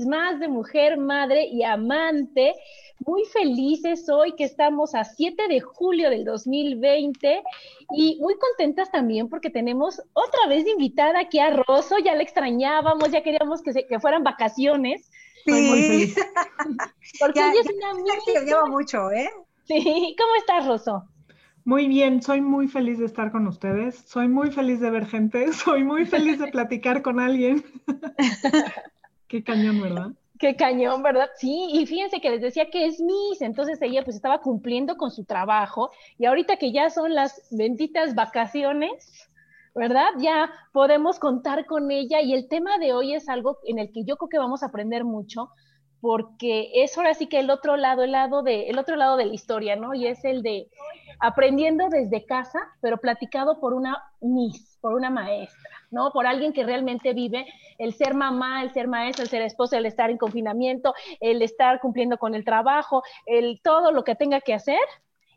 martes más de mujer, madre y amante. Muy felices hoy que estamos a 7 de julio del 2020 y muy contentas también porque tenemos otra vez invitada aquí a Rosso, ya la extrañábamos, ya queríamos que, se, que fueran vacaciones. Sí. muy feliz. porque ella es una amiga. Te lleva mucho, ¿eh? Sí, ¿cómo estás, Rosso? Muy bien, soy muy feliz de estar con ustedes, soy muy feliz de ver gente, soy muy feliz de platicar con alguien. Qué cañón, ¿verdad? Qué cañón, ¿verdad? Sí, y fíjense que les decía que es Miss, entonces ella pues estaba cumpliendo con su trabajo y ahorita que ya son las benditas vacaciones, ¿verdad? Ya podemos contar con ella y el tema de hoy es algo en el que yo creo que vamos a aprender mucho porque es ahora sí que el otro lado, el lado de el otro lado de la historia, ¿no? Y es el de aprendiendo desde casa, pero platicado por una Miss, por una maestra, ¿no? Por alguien que realmente vive el ser mamá, el ser maestra, el ser esposa, el estar en confinamiento, el estar cumpliendo con el trabajo, el todo lo que tenga que hacer.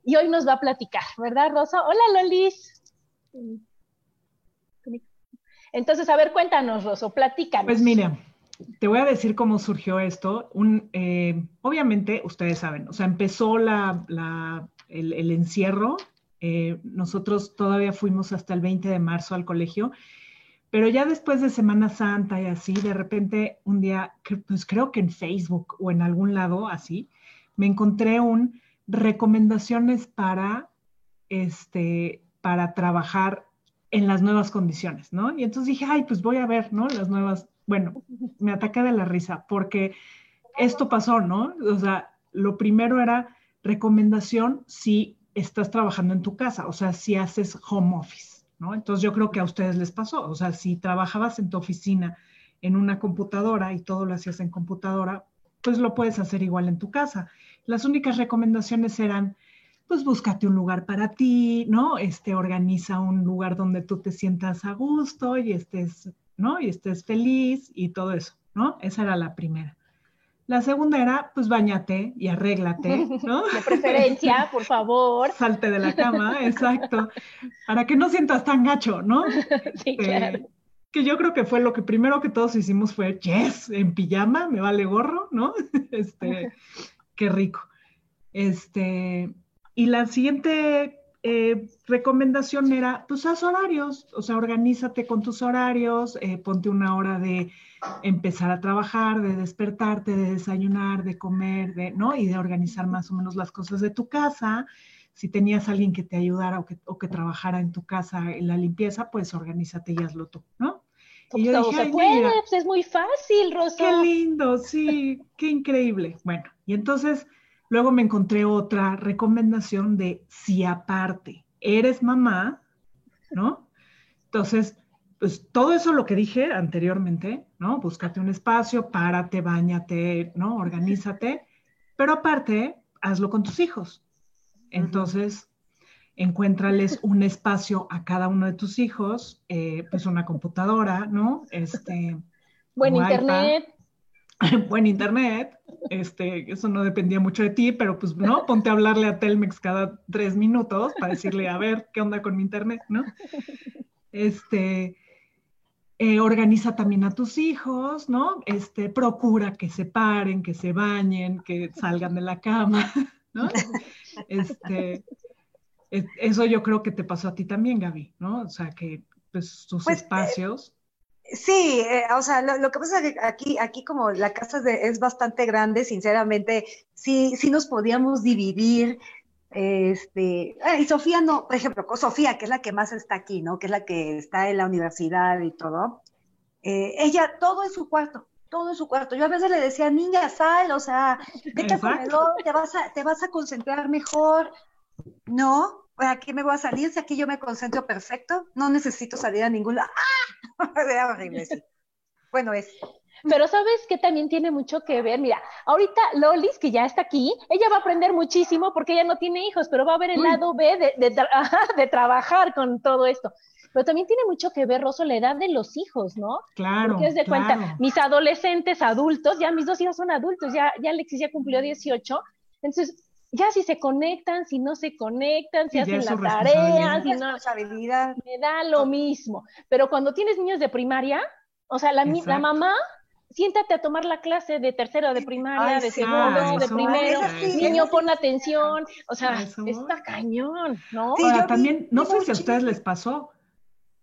Y hoy nos va a platicar, ¿verdad, Rosa? Hola, Lolis. Entonces, a ver, cuéntanos, Rosa, platícanos. Pues mira, te voy a decir cómo surgió esto. Un, eh, obviamente, ustedes saben, o sea, empezó la, la el, encierro. Eh, nosotros todavía fuimos hasta el 20 de marzo al colegio, pero ya después de Semana Santa y así, de repente un día, pues creo que en Facebook o en algún lado así, me encontré un recomendaciones para, este, para trabajar en las nuevas condiciones, ¿no? Y entonces dije, ay, pues voy a ver, ¿no? Las nuevas, bueno, me ataqué de la risa porque esto pasó, ¿no? O sea, lo primero era recomendación si estás trabajando en tu casa, o sea, si haces home office, ¿no? Entonces yo creo que a ustedes les pasó, o sea, si trabajabas en tu oficina en una computadora y todo lo hacías en computadora, pues lo puedes hacer igual en tu casa. Las únicas recomendaciones eran, pues búscate un lugar para ti, ¿no? Este, organiza un lugar donde tú te sientas a gusto y estés, ¿no? Y estés feliz y todo eso, ¿no? Esa era la primera. La segunda era, pues bañate y arréglate, ¿no? De preferencia, por favor. Salte de la cama, exacto, para que no sientas tan gacho, ¿no? Sí, este, claro. Que yo creo que fue lo que primero que todos hicimos fue, yes, en pijama, me vale gorro, ¿no? Este, qué rico. Este, y la siguiente eh, recomendación era, pues haz horarios, o sea, organízate con tus horarios, eh, ponte una hora de empezar a trabajar, de despertarte, de desayunar, de comer, de, ¿no? Y de organizar más o menos las cosas de tu casa. Si tenías alguien que te ayudara o que, o que trabajara en tu casa en la limpieza, pues organízate y hazlo tú, ¿no? Y yo dije, se puede, pues es muy fácil, Rosa. Qué lindo, sí, qué increíble. Bueno, y entonces luego me encontré otra recomendación de si aparte eres mamá, ¿no? Entonces, pues todo eso lo que dije anteriormente, ¿no? Búscate un espacio, párate, bañate, ¿no? Organízate, pero aparte, hazlo con tus hijos. Entonces, encuéntrales un espacio a cada uno de tus hijos, eh, pues una computadora, ¿no? Este, buen internet. buen internet, este, eso no dependía mucho de ti, pero pues no, ponte a hablarle a Telmex cada tres minutos para decirle, a ver, ¿qué onda con mi internet, no? Este, eh, organiza también a tus hijos, ¿no? Este, procura que se paren, que se bañen, que salgan de la cama, ¿no? Este, eso yo creo que te pasó a ti también, Gaby, ¿no? O sea, que pues tus pues, espacios. Sí, eh, o sea, lo, que pasa es que aquí, aquí como la casa es, bastante grande, sinceramente, sí, sí nos podíamos dividir. Este, ah, y Sofía no, por ejemplo, Sofía, que es la que más está aquí, ¿no? Que es la que está en la universidad y todo. Eh, ella, todo en su cuarto, todo en su cuarto. Yo a veces le decía, niña, sal, o sea, vete comedor, te vas a, te vas a concentrar mejor. No, aquí me voy a salir, si aquí yo me concentro perfecto, no necesito salir a ningún lado. ¡Ah! Era horrible, Bueno, es. Pero sabes que también tiene mucho que ver, mira, ahorita Lolis, que ya está aquí, ella va a aprender muchísimo porque ella no tiene hijos, pero va a ver el lado B de, de, trabajar con todo esto. Pero también tiene mucho que ver, Rosso, la edad de los hijos, ¿no? Claro. Porque es de cuenta, mis adolescentes adultos, ya mis dos hijos son adultos, ya, ya Alexis ya cumplió 18, entonces ya si se conectan, si no se conectan, si hacen la tarea, si no, me da lo mismo. Pero cuando tienes niños de primaria, o sea, la, la mamá, siéntate a tomar la clase de tercero de primaria, de segundo, de primero, niño pon atención, o sea, está cañón, ¿no? Ahora, también, no sé si a ustedes les pasó,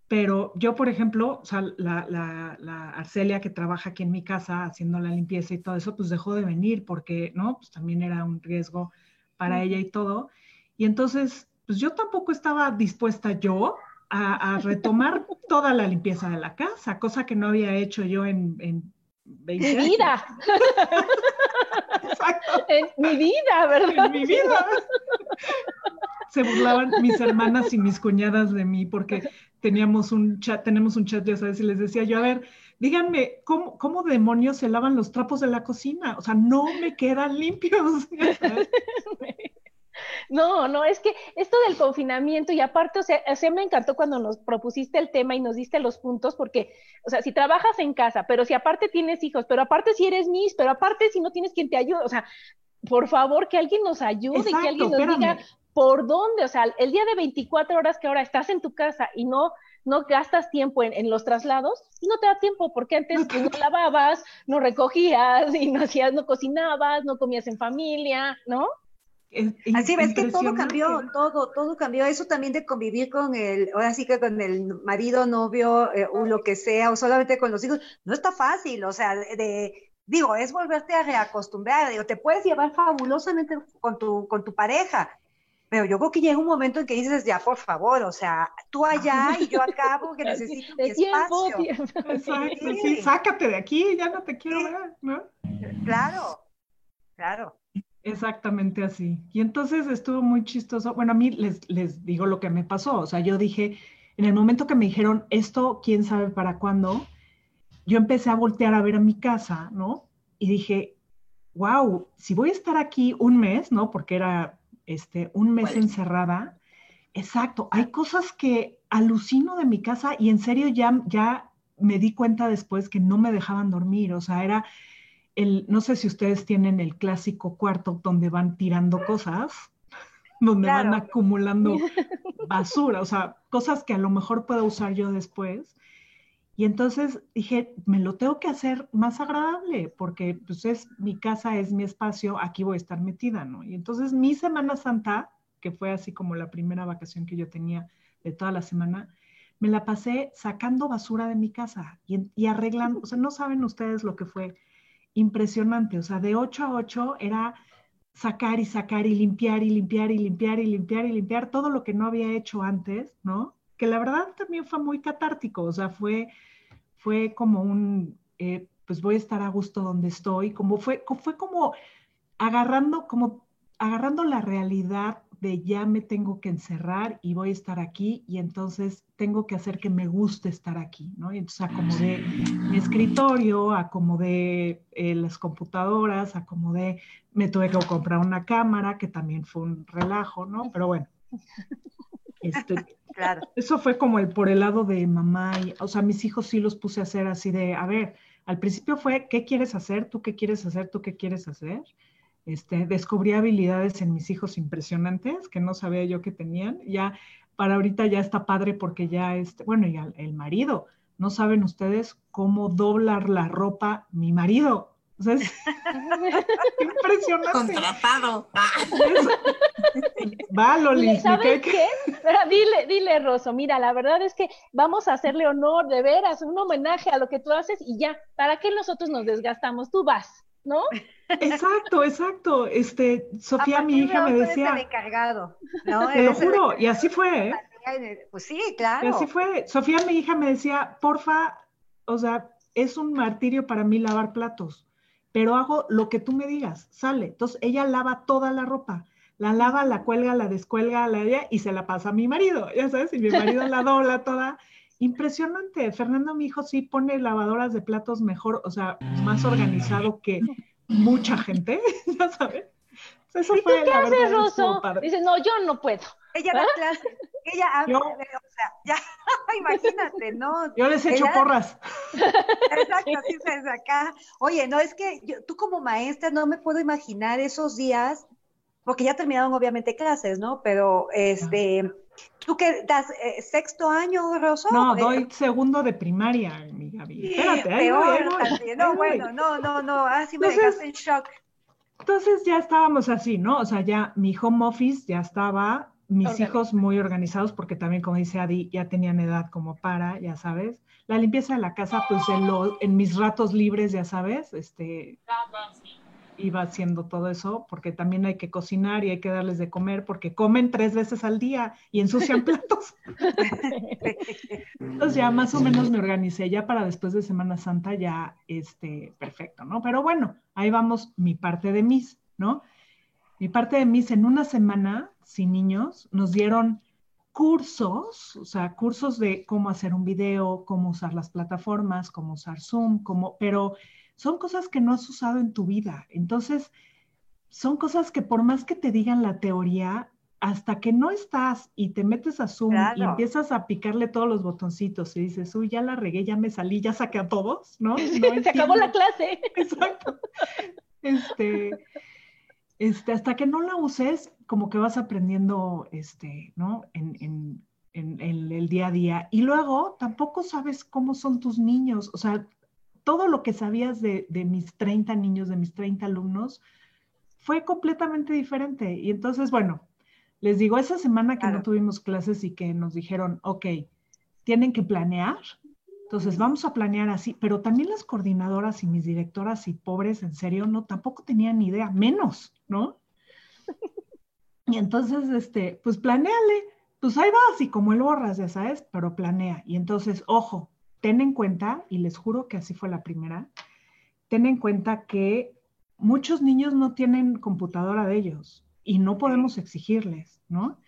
pero yo, por ejemplo, o sea, la, la, la, Arcelia que trabaja aquí en mi casa haciendo la limpieza y todo eso, pues dejó de venir porque, ¿no? Pues también era un riesgo para ella y todo. Y entonces, pues yo tampoco estaba dispuesta yo a, retomar toda la limpieza de la casa, cosa que no había hecho yo en, en 20 mi vida. Exacto. En mi vida, ¿verdad? En mi vida. Se burlaban mis hermanas y mis cuñadas de mí porque teníamos un chat, tenemos un chat, ya sabes, y les decía yo, a ver, díganme, ¿cómo, ¿cómo, demonios se lavan los trapos de la cocina? O sea, no me quedan limpios. No, no, es que esto del confinamiento y aparte, o sea, o me encantó cuando nos propusiste el tema y nos diste los puntos, porque, o sea, si trabajas en casa, pero si aparte tienes hijos, pero aparte si eres mis, pero aparte si no tienes quien te ayude, o sea, por favor, que alguien nos ayude, que alguien nos diga por dónde, o sea, el día de 24 horas que ahora estás en tu casa y no no gastas tiempo en, los traslados y no te da tiempo porque antes no, no lavabas, no recogías y no hacías, no cocinabas, no comías en familia, ¿no? Así ves que todo cambió, todo, todo cambió. Eso también de convivir con el, ahora sí que con el marido, novio, eh, o lo que sea, o solamente con los hijos, no está fácil. O sea, de, digo, es volverte a reacostumbrar. Digo, te puedes llevar fabulosamente con tu, con tu pareja, pero yo creo que llega un momento en que dices, ya, por favor, o sea, tú allá y yo acá porque necesito mi espacio. Exacto, sí. sácate de aquí, ya no te quiero ver, ¿no? Claro, claro. Exactamente así. Y entonces estuvo muy chistoso. Bueno, a mí les, les digo lo que me pasó. O sea, yo dije, en el momento que me dijeron esto, quién sabe para cuándo, yo empecé a voltear a ver a mi casa, ¿no? Y dije, wow, si voy a estar aquí un mes, ¿no? Porque era este, un mes encerrada. Exacto, hay cosas que alucino de mi casa y en serio ya, ya me di cuenta después que no me dejaban dormir, o sea, era el, no sé si ustedes tienen el clásico cuarto donde van tirando cosas, donde van acumulando basura, o sea, cosas que a lo mejor puedo usar yo después. Y entonces dije, me lo tengo que hacer más agradable, porque pues es mi casa, es mi espacio, aquí voy a estar metida, ¿no? Y entonces mi Semana Santa, que fue así como la primera vacación que yo tenía de toda la semana, me la pasé sacando basura de mi casa y, arreglando, o sea, no saben ustedes lo que fue impresionante, o sea, de 8 a 8 era sacar y sacar y limpiar y limpiar y limpiar y limpiar y limpiar todo lo que no había hecho antes, ¿no? Que la verdad también fue muy catártico, o sea, fue fue como un, eh, pues voy a estar a gusto donde estoy, como fue, fue como agarrando, como agarrando la realidad de ya me tengo que encerrar y voy a estar aquí y entonces tengo que hacer que me guste estar aquí, ¿no? Y entonces acomodé mi escritorio, acomodé eh, las computadoras, acomodé, me tuve que comprar una cámara, que también fue un relajo, ¿no? Pero bueno, este, claro. Eso fue como el por el lado de mamá y, o sea, mis hijos sí los puse a hacer así de, a ver, al principio fue, ¿qué quieres hacer? ¿Tú qué quieres hacer? ¿Tú qué quieres hacer? Este, descubrí habilidades en mis hijos impresionantes que no sabía yo que tenían. Ya para ahorita ya está padre porque ya, este, bueno, ya el marido no saben ustedes cómo doblar la ropa mi marido. O sea, es impresionante. Contratado. Va, Loli. ¿Sabes qué? dile, dile, Rosso, mira, la verdad es que vamos a hacerle honor, de veras, un homenaje a lo que tú haces y ya, ¿para qué nosotros nos desgastamos? Tú vas, ¿no? Exacto, exacto. Este, Sofía, mi hija, me decía. Encargado, ¿no? Te lo juro, y así fue. ¿eh? Pues sí, claro. Y así fue. Sofía, mi hija, me decía, porfa, o sea, es un martirio para mí lavar platos pero hago lo que tú me digas, sale. Entonces ella lava toda la ropa, la lava, la cuelga, la descuelga, la ella y se la pasa a mi marido, ya sabes, y mi marido la dobla toda. Impresionante. Fernando, mi hijo, sí pone lavadoras de platos mejor, o sea, más organizado que mucha gente, ya sabes. Eso ¿Y fue, tú qué haces, Rosso? Dices, no, yo no puedo. Ella da ¿Ah? clase, ella habla, o sea, ya, imagínate, ¿no? Yo les echo porras. Exacto, así es acá. Oye, no, es que yo, tú como maestra no me puedo imaginar esos días, porque ya terminaron obviamente clases, ¿no? Pero, este, ¿tú qué das eh, sexto año, Rosso? No, eh, doy segundo de primaria, mi Gaby. Espérate, ahí voy, No, bueno, no, no, no, así me dejaste en shock. Entonces ya estábamos así, ¿no? O sea, ya mi home office ya estaba mis hijos muy organizados porque también, como dice Adi, ya tenían edad como para, ya sabes. La limpieza de la casa, pues en, en mis ratos libres, ya sabes, este, iba haciendo todo eso porque también hay que cocinar y hay que darles de comer porque comen tres veces al día y ensucian platos. Entonces ya más o menos me organicé ya para después de Semana Santa ya, este, perfecto, ¿no? Pero bueno, ahí vamos mi parte de mis, ¿no? Mi parte de mis en una semana sin niños, nos dieron cursos, o sea, cursos de cómo hacer un video, cómo usar las plataformas, cómo usar Zoom, cómo, pero son cosas que no has usado en tu vida. Entonces, son cosas que por más que te digan la teoría, hasta que no estás y te metes a Zoom y empiezas a picarle todos los botoncitos y dices, uy, ya la regué, ya me salí, ya saqué a todos, ¿no? Se acabó la clase. Exacto. Este, este, hasta que no la uses, como que vas aprendiendo, este, ¿no? En, el día a día. Y luego tampoco sabes cómo son tus niños. O sea, todo lo que sabías de, mis 30 niños, de mis 30 alumnos, fue completamente diferente. Y entonces, bueno, les digo, esa semana que no tuvimos clases y que nos dijeron, ok, tienen que planear, entonces, vamos a planear así, pero también las coordinadoras y mis directoras y pobres, en serio, no, tampoco tenían ni idea, menos, ¿no? Y entonces, este, pues planeale, pues ahí vas y como el borras, ya sabes, pero planea. Y entonces, ojo, ten en cuenta, y les juro que así fue la primera, ten en cuenta que muchos niños no tienen computadora de ellos y no podemos exigirles, ¿no?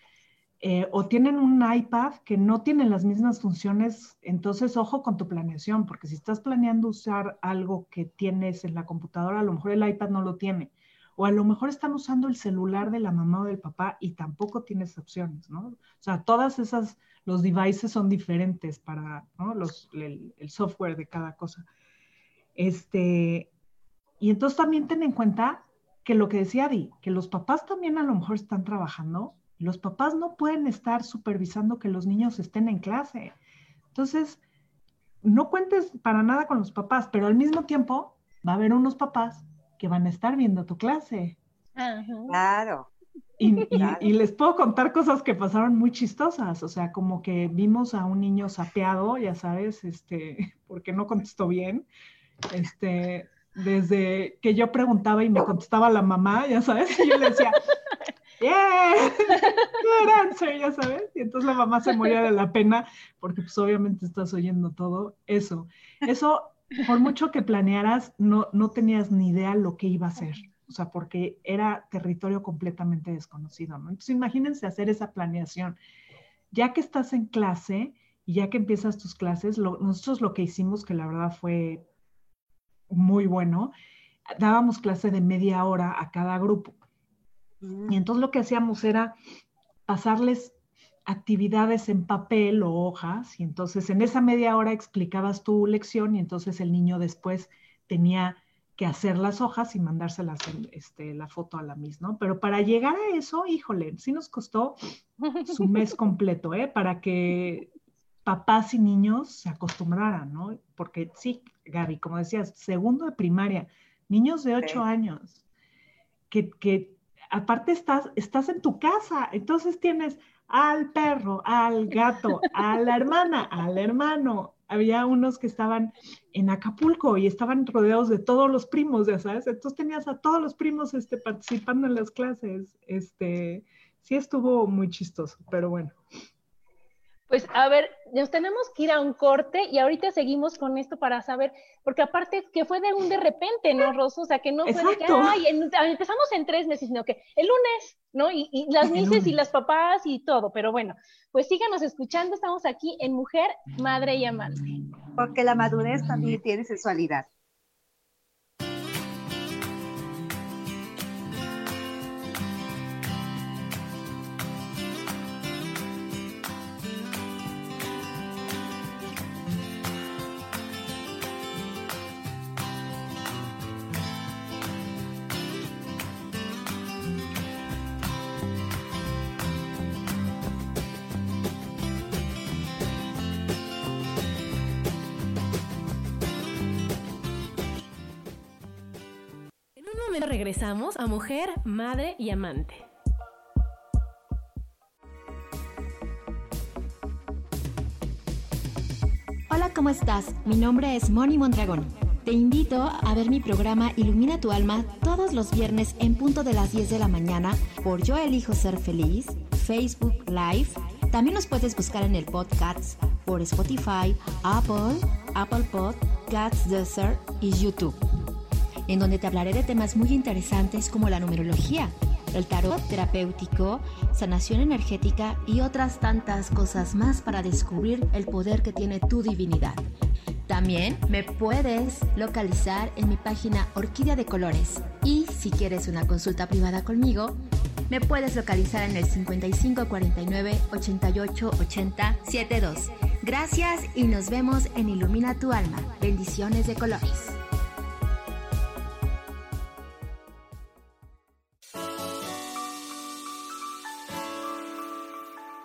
Eh, o tienen un iPad que no tiene las mismas funciones, entonces ojo con tu planeación, porque si estás planeando usar algo que tienes en la computadora, a lo mejor el iPad no lo tiene, o a lo mejor están usando el celular de la mamá o del papá y tampoco tienes opciones, ¿no? O sea, todas esas, los devices son diferentes para ¿no? Los, el, el, software de cada cosa. Este, y entonces también ten en cuenta que lo que decía Di, que los papás también a lo mejor están trabajando los papás no pueden estar supervisando que los niños estén en clase. Entonces, no cuentes para nada con los papás, pero al mismo tiempo va a haber unos papás que van a estar viendo tu clase. Claro. Y, les puedo contar cosas que pasaron muy chistosas, o sea, como que vimos a un niño sapeado, ya sabes, este, porque no contestó bien, este, desde que yo preguntaba y me contestaba la mamá, ya sabes, y yo le decía, ¡Yeah! Answer, ya sabes. Y entonces la mamá se moría de la pena porque pues obviamente estás oyendo todo eso. Eso, por mucho que planearas, no, no tenías ni idea lo que iba a ser. O sea, porque era territorio completamente desconocido, ¿no? Entonces imagínense hacer esa planeación. Ya que estás en clase y ya que empiezas tus clases, nosotros lo que hicimos, que la verdad fue muy bueno, dábamos clase de media hora a cada grupo. Y entonces lo que hacíamos era pasarles actividades en papel o hojas y entonces en esa media hora explicabas tu lección y entonces el niño después tenía que hacer las hojas y mandárselas este, la foto a la misma, ¿no? Pero para llegar a eso, híjole, sí nos costó su mes completo, ¿eh? Para que papás y niños se acostumbraran, ¿no? Porque sí, Gaby, como decías, segundo de primaria, niños de ocho años, que, que aparte estás, estás en tu casa, entonces tienes al perro, al gato, a la hermana, al hermano. Había unos que estaban en Acapulco y estaban rodeados de todos los primos, ya sabes. Entonces tenías a todos los primos este, participando en las clases. Este, sí estuvo muy chistoso, pero bueno. Pues a ver, nos tenemos que ir a un corte y ahorita seguimos con esto para saber, porque aparte que fue de un de repente, ¿no, Rosso? O sea, que no fue de que, ay, empezamos en tres meses, sino que el lunes, ¿no? Y, las mises y las papás y todo, pero bueno, pues síganos escuchando, estamos aquí en Mujer, Madre y Amante. Porque la madurez también tiene sensualidad. Regresamos a Mujer, Madre y Amante. Hola, ¿cómo estás? Mi nombre es Moni Mondragón. Te invito a ver mi programa Ilumina tu alma todos los viernes en punto de las 10 de la mañana por Yo elijo ser feliz, Facebook Live. También nos puedes buscar en el podcast por Spotify, Apple, Apple Podcasts, Desert y YouTube en donde te hablaré de temas muy interesantes como la numerología, el tarot terapéutico, sanación energética y otras tantas cosas más para descubrir el poder que tiene tu divinidad. También me puedes localizar en mi página Orquídea de Colores y si quieres una consulta privada conmigo, me puedes localizar en el 5549 88 80 72. Gracias y nos vemos en Ilumina tu alma. Bendiciones de colores.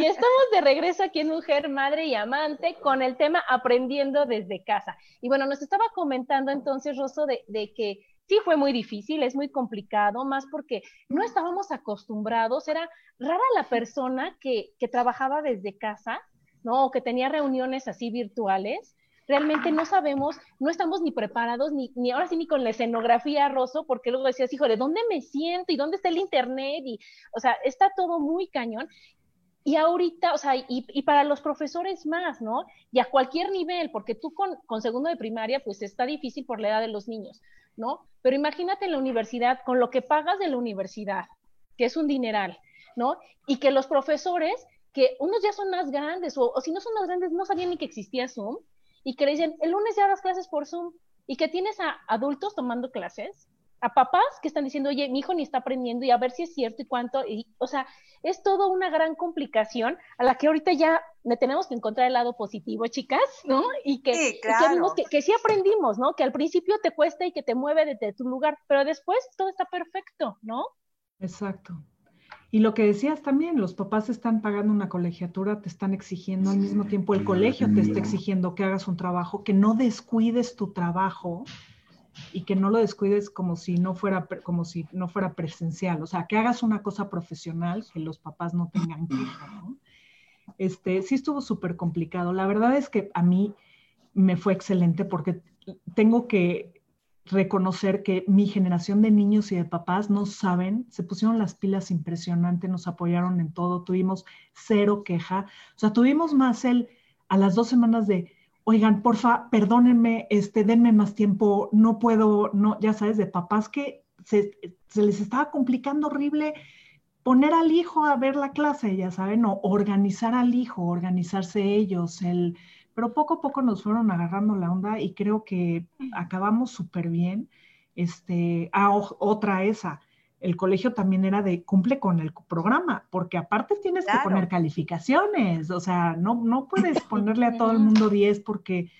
Y estamos de regreso aquí en Mujer, Madre y Amante con el tema Aprendiendo desde casa. Y bueno, nos estaba comentando entonces, Rosso, de, que sí fue muy difícil, es muy complicado, más porque no estábamos acostumbrados, era rara la persona que, trabajaba desde casa, ¿no? O que tenía reuniones así virtuales. Realmente no sabemos, no estamos ni preparados, ni, ni ahora sí ni con la escenografía, Rosso, porque luego decías, hijo, ¿de dónde me siento? ¿Y dónde está el internet? Y, o sea, está todo muy cañón. Y ahorita, o sea, y, para los profesores más, ¿no? Y a cualquier nivel, porque tú con, con, segundo de primaria, pues está difícil por la edad de los niños, ¿no? Pero imagínate en la universidad, con lo que pagas de la universidad, que es un dineral, ¿no? Y que los profesores, que unos ya son más grandes, o, o si no son más grandes, no sabían ni que existía Zoom, y que le dicen, el lunes ya das clases por Zoom, y que tienes a adultos tomando clases, a papás que están diciendo, oye, mi hijo ni está aprendiendo y a ver si es cierto y cuánto, y, o sea, es todo una gran complicación a la que ahorita ya le tenemos que encontrar el lado positivo, chicas, ¿no? Y que, sí, que, que, sí aprendimos, ¿no? Que al principio te cuesta y que te mueve desde tu lugar, pero después todo está perfecto, ¿no? Exacto. Y lo que decías también, los papás están pagando una colegiatura, te están exigiendo al mismo tiempo, el colegio te está exigiendo que hagas un trabajo, que no descuides tu trabajo y que no lo descuides como si no fuera, como si no fuera presencial, o sea, que hagas una cosa profesional, que los papás no tengan queja, ¿no? Este, sí estuvo súper complicado. La verdad es que a mí me fue excelente porque tengo que reconocer que mi generación de niños y de papás no saben, se pusieron las pilas impresionante, nos apoyaron en todo, tuvimos cero queja, o sea, tuvimos más el a las dos semanas de, oigan, porfa, perdónenme, este, denme más tiempo, no puedo, no, ya sabes, de papás que se, se les estaba complicando horrible poner al hijo a ver la clase, ya saben, o organizar al hijo, organizarse ellos, el pero poco a poco nos fueron agarrando la onda y creo que acabamos súper bien. Este, ah, otra esa, el colegio también era de cumple con el programa, porque aparte tienes que poner calificaciones, o sea, no, no puedes ponerle a todo el mundo 10 porque,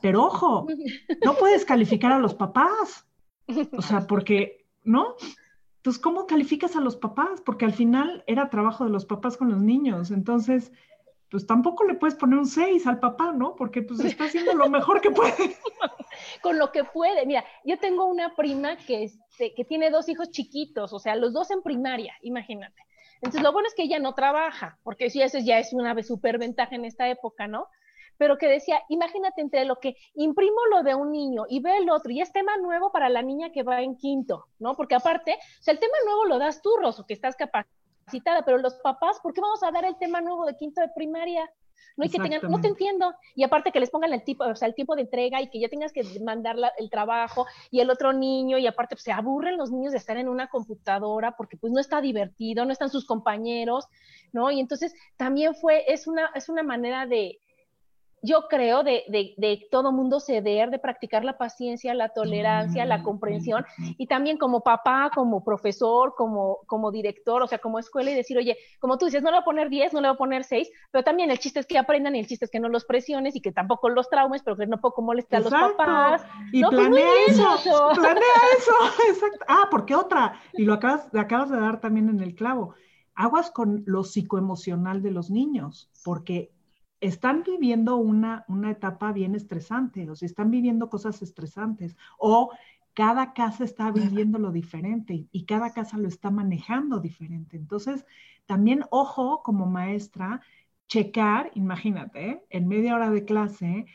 pero ojo, no puedes calificar a los papás, o sea, porque, ¿no? Entonces, ¿cómo calificas a los papás? Porque al final era trabajo de los papás con los niños, entonces pues tampoco le puedes poner un 6 al papá, ¿no? Porque pues está haciendo lo mejor que puede. Con lo que puede. Mira, yo tengo una prima que, este, que tiene dos hijos chiquitos, o sea, los dos en primaria, imagínate. Entonces, lo bueno es que ella no trabaja, porque sí, eso ya es una súper ventaja en esta época, ¿no? Pero que decía, imagínate entre lo que imprimo lo de un niño y ve el otro, y es tema nuevo para la niña que va en quinto, ¿no? Porque aparte, o sea, el tema nuevo lo das tú, Rosso, que estás capaz citada, pero los papás, ¿por qué vamos a dar el tema nuevo de quinto de primaria? No hay que tengan, no te entiendo. Y aparte que les pongan el tipo, o sea, el tiempo de entrega y que ya tengas que mandar el trabajo y el otro niño y aparte pues, se aburren los niños de estar en una computadora porque pues no está divertido, no están sus compañeros, ¿no? Y entonces también fue, es una, es una manera de, yo creo, de, de, de, todo mundo ceder, de practicar la paciencia, la tolerancia, la comprensión, y también como papá, como profesor, como, como director, o sea, como escuela, y decir, oye, como tú dices, no le voy a poner 10, no le voy a poner 6, pero también el chiste es que aprendan y el chiste es que no los presiones y que tampoco los traumes, pero que no poco moleste a los papás. Y no, pues, planea eso, planea eso, exacto. Ah, porque otra, y lo acabas, acabas de dar también en el clavo, aguas con lo psicoemocional de los niños, porque están viviendo una, una etapa bien estresante, o sea, están viviendo cosas estresantes, o cada casa está viviendo lo diferente y cada casa lo está manejando diferente. Entonces, también ojo como maestra, checar, imagínate, en media hora de clase,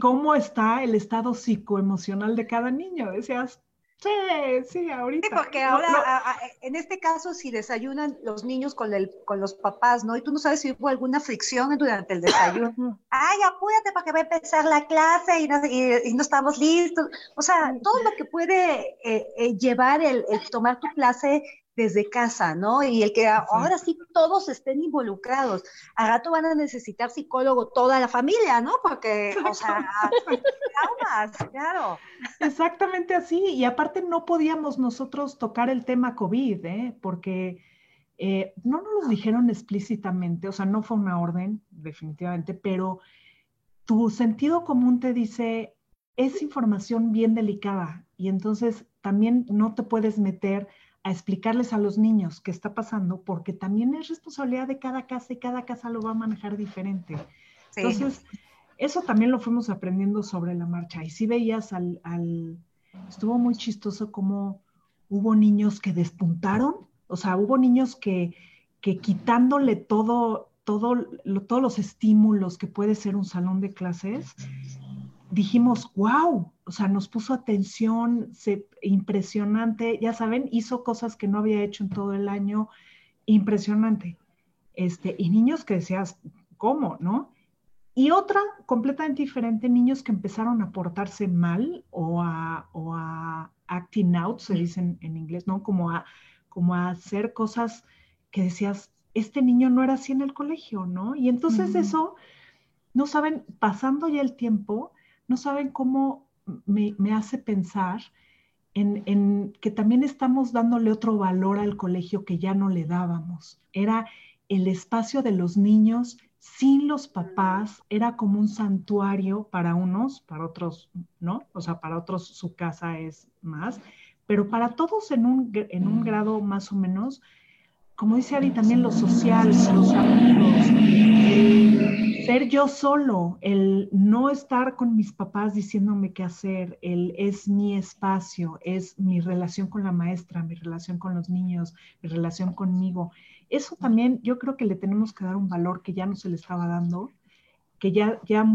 cómo está el estado psicoemocional de cada niño. Decías, Sí, sí, ahorita. Sí, porque ahora, en este caso, si desayunan los niños con, el, con los papás, ¿no? Y tú no sabes si hubo alguna fricción durante el desayuno. Ay, apúrate para que va a empezar la clase y no, y, no estamos listos. O sea, todo lo que puede eh, eh, llevar el, el, tomar tu clase desde casa, ¿no? Y el que ahora sí todos estén involucrados. A rato van a necesitar psicólogo toda la familia, ¿no? Porque, o sea, traumas, claro. Exactamente así. Y aparte no podíamos nosotros tocar el tema COVID, ¿eh? Porque eh, no nos lo dijeron explícitamente, o sea, no fue una orden, definitivamente, pero tu sentido común te dice, es información bien delicada y entonces también no te puedes meter a explicarles a los niños qué está pasando, porque también es responsabilidad de cada casa y cada casa lo va a manejar diferente. Entonces, eso también lo fuimos aprendiendo sobre la marcha. Y si veías al, al, estuvo muy chistoso como hubo niños que despuntaron, o sea, hubo niños que, que quitándole todo, todo, todos los estímulos que puede ser un salón de clases, dijimos, wow, o sea, nos puso atención, se, impresionante, ya saben, hizo cosas que no había hecho en todo el año, impresionante. Este, y niños que decías, ¿cómo? ¿No? Y otra completamente diferente, niños que empezaron a portarse mal o a, o a acting out, se dicen en inglés, ¿no? Como a, como a hacer cosas que decías, este niño no era así en el colegio, ¿no? Y entonces eso, no saben, pasando ya el tiempo, no saben cómo me, hace pensar en, que también estamos dándole otro valor al colegio que ya no le dábamos. Era el espacio de los niños sin los papás, era como un santuario para unos, para otros no, o sea, para otros su casa es más, pero para todos en un, en un grado más o menos, como dice Ari, también lo social, los amigos, el ser yo solo, el no estar con mis papás diciéndome qué hacer, el es mi espacio, es mi relación con la maestra, mi relación con los niños, mi relación conmigo. Eso también yo creo que le tenemos que dar un valor que ya no se le estaba dando, que ya, ya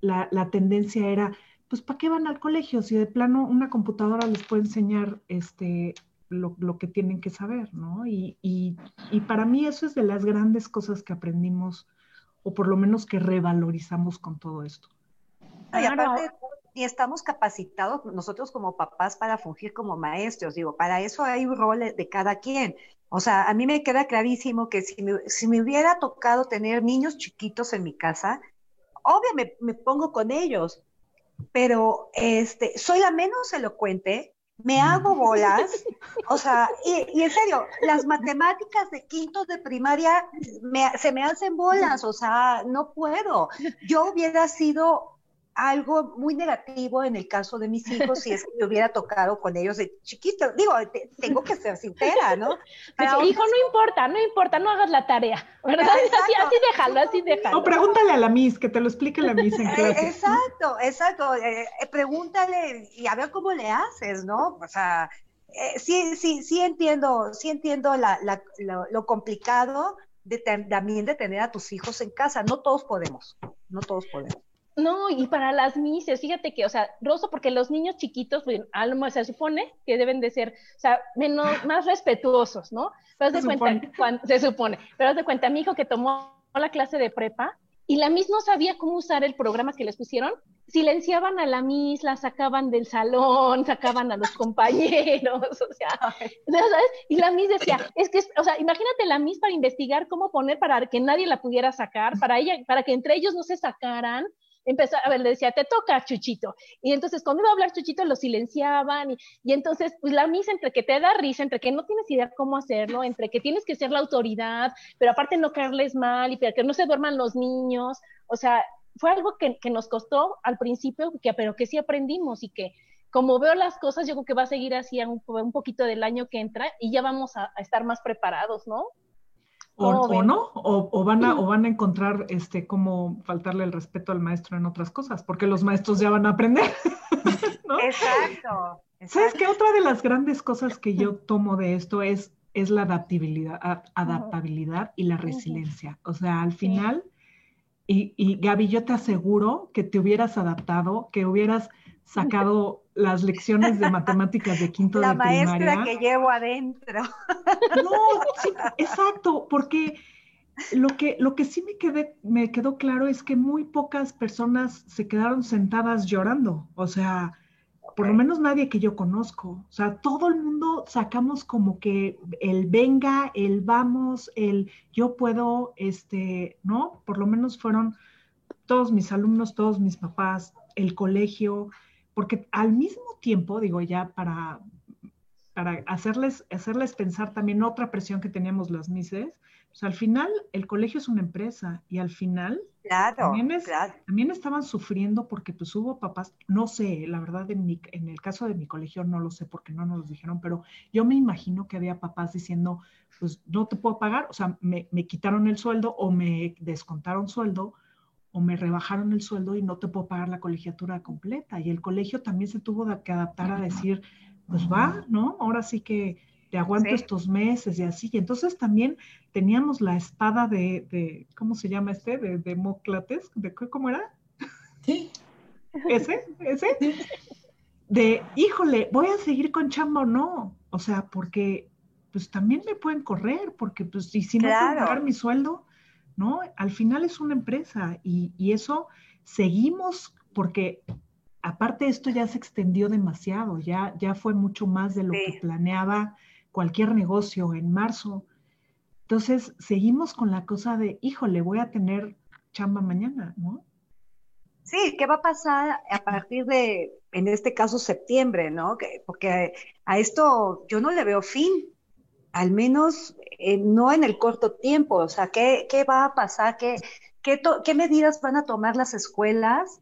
la, la tendencia era, pues ¿para qué van al colegio? Si de plano una computadora les puede enseñar este, lo, lo, que tienen que saber, ¿no? Y, y, y, para mí eso es de las grandes cosas que aprendimos, o por lo menos que revalorizamos con todo esto. Y aparte, ni estamos capacitados nosotros como papás para fungir como maestros, digo, para eso hay un rol de cada quien. O sea, a mí me queda clarísimo que si me, si me hubiera tocado tener niños chiquitos en mi casa, obvio me, me pongo con ellos, pero este, soy la menos elocuente, me hago bolas, o sea, y, y, en serio, las matemáticas de quinto de primaria me, se me hacen bolas, o sea, no puedo. Yo hubiera sido algo muy negativo en el caso de mis hijos si es que me hubiera tocado con ellos de chiquito. Digo, te, tengo que ser sincera, ¿no? Pero, hijo, no importa, no importa, no hagas la tarea, ¿verdad? Así, así déjalo, así déjalo. No, pregúntale a la Miss, que te lo explique la Miss en clase. Exacto, exacto. Eh, pregúntale y a ver cómo le haces, ¿no? O sea, eh, sí, sí, sí entiendo, sí entiendo la, la, lo, lo complicado de, también de tener a tus hijos en casa. No todos podemos, no todos podemos. No, y para las mises, fíjate que, o sea, Rosso, porque los niños chiquitos, pues, se supone que deben de ser, o sea, menos, más respetuosos, ¿no? Pero se, de cuenta, supone. Cuando, se supone, pero haz de cuenta, mi hijo que tomó la clase de prepa, y la Miss no sabía cómo usar el programa que les pusieron, silenciaban a la Miss, la sacaban del salón, sacaban a los compañeros, o sea, ¿sabes? Y la Miss decía, es que, o sea, imagínate la Miss para investigar cómo poner para que nadie la pudiera sacar, para ella, para que entre ellos no se sacaran, empezó, a ver, le decía, te toca, Chuchito. Y entonces cuando iba a hablar Chuchito lo silenciaban y, y entonces pues la misa entre que te da risa, entre que no tienes idea cómo hacerlo, entre que tienes que ser la autoridad, pero aparte no caerles mal y para que no se duerman los niños, o sea, fue algo que, que nos costó al principio, que, pero que sí aprendimos y que como veo las cosas, yo creo que va a seguir así un, un poquito del año que entra y ya vamos a, a estar más preparados, ¿no? O, o, no, o, o, van a, o van a encontrar este cómo faltarle el respeto al maestro en otras cosas, porque los maestros ya van a aprender. ¿no? Exacto, exacto. ¿Sabes qué? Otra de las grandes cosas que yo tomo de esto es, es la adaptabilidad, adaptabilidad y la resiliencia. O sea, al final, y, y Gaby, yo te aseguro que te hubieras adaptado, que hubieras sacado las lecciones de matemáticas de quinto la de primaria. La maestra que llevo adentro. No, sí, exacto, porque lo que, lo que sí me, quedé, me quedó claro es que muy pocas personas se quedaron sentadas llorando. O sea, por lo menos nadie que yo conozco. O sea, todo el mundo sacamos como que el venga, el vamos, el yo puedo, este, ¿no? Por lo menos fueron todos mis alumnos, todos mis papás, el colegio, porque al mismo tiempo, digo ya para, para hacerles, hacerles pensar también otra presión que teníamos las mises, pues al final el colegio es una empresa y al final claro, también, es, claro. también estaban sufriendo porque pues hubo papás, no sé, la verdad en, mi, en el caso de mi colegio no lo sé porque no nos lo dijeron, pero yo me imagino que había papás diciendo, pues no te puedo pagar, o sea, me, me quitaron el sueldo o me descontaron sueldo o me rebajaron el sueldo y no te puedo pagar la colegiatura completa. Y el colegio también se tuvo que adaptar a decir, pues va, ¿no? Ahora sí que te aguanto sí. estos meses y así. Y entonces también teníamos la espada de, de ¿cómo se llama este? De, de Moclates, de, ¿cómo era? Sí. ¿Ese? ¿Ese? De, híjole, ¿voy a seguir con chamba o no? O sea, porque pues también me pueden correr, porque pues, y si no claro. puedo pagar mi sueldo, ¿no? Al final es una empresa y, y, eso seguimos porque aparte esto ya se extendió demasiado, ya, ya fue mucho más de lo sí. que planeaba cualquier negocio en marzo. Entonces seguimos con la cosa de, híjole, voy a tener chamba mañana, ¿no? Sí, ¿qué va a pasar a partir de, en este caso, septiembre, ¿no? Que, porque a esto yo no le veo fin, al menos eh, no en el corto tiempo. O sea, ¿qué, qué va a pasar? ¿Qué, qué, ¿Qué, medidas van a tomar las escuelas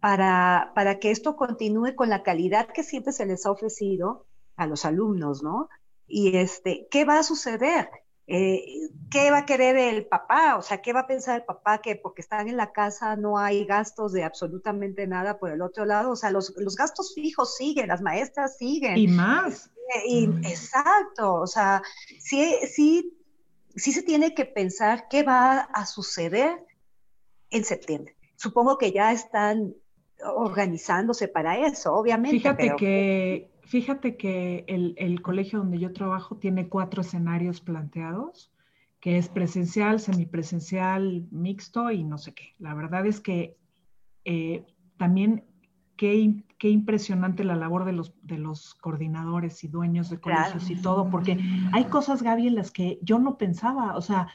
para, para que esto continúe con la calidad que siempre se les ha ofrecido a los alumnos, ¿no? Y este, ¿qué va a suceder? eh, ¿qué va a querer el papá? O sea, ¿qué va a pensar el papá que porque están en la casa no hay gastos de absolutamente nada por el otro lado? O sea, los, gastos fijos siguen, las maestras siguen. Y más. Y, exacto, o sea, sí, sí, sí se tiene que pensar qué va a suceder en septiembre. Supongo que ya están organizándose para eso, obviamente. Fíjate que Fíjate que el, colegio donde yo trabajo tiene cuatro escenarios planteados, que es presencial, semipresencial, mixto y no sé qué. La verdad es que eh, también qué, qué, impresionante la labor de los, de los coordinadores y dueños de colegios y todo, porque hay cosas, Gaby, en las que yo no pensaba, o sea,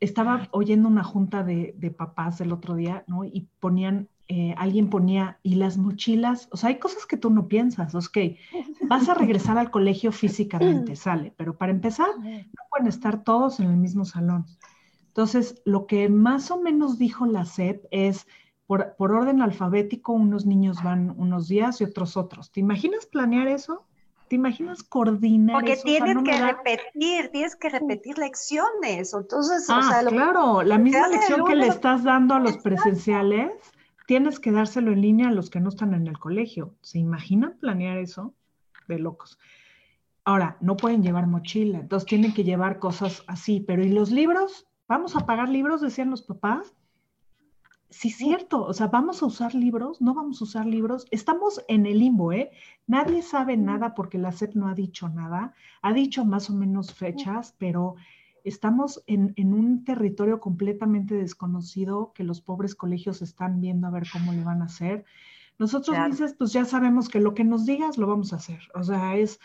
estaba oyendo una junta de, de papás el otro día, ¿no? Y ponían eh, alguien ponía, y las mochilas, o sea, hay cosas que tú no piensas, ok, vas a regresar al colegio físicamente, sale, pero para empezar, no pueden estar todos en el mismo salón. Entonces, lo que más o menos dijo la SEP es, por, orden alfabético, unos niños van unos días y otros otros. ¿Te imaginas planear eso? ¿Te imaginas coordinar? Porque tienes que repetir, tienes que repetir lecciones. Entonces, o ah, sea, claro, la misma lección que le estás dando a los presenciales, tienes que dárselo en línea a los que no están en el colegio. ¿Se imaginan planear eso? De locos. Ahora, no pueden llevar mochila, entonces tienen que llevar cosas así, pero ¿y los libros? ¿Vamos a pagar libros? Decían los papás. Sí, cierto, o sea, ¿vamos a usar libros? ¿No vamos a usar libros? Estamos en el limbo, ¿eh? Nadie sabe nada porque la SEP no ha dicho nada, ha dicho más o menos fechas, pero estamos en, un territorio completamente desconocido que los pobres colegios están viendo a ver cómo le van a hacer. Nosotros, dices, pues ya sabemos que lo que nos digas lo vamos a hacer. O sea, es,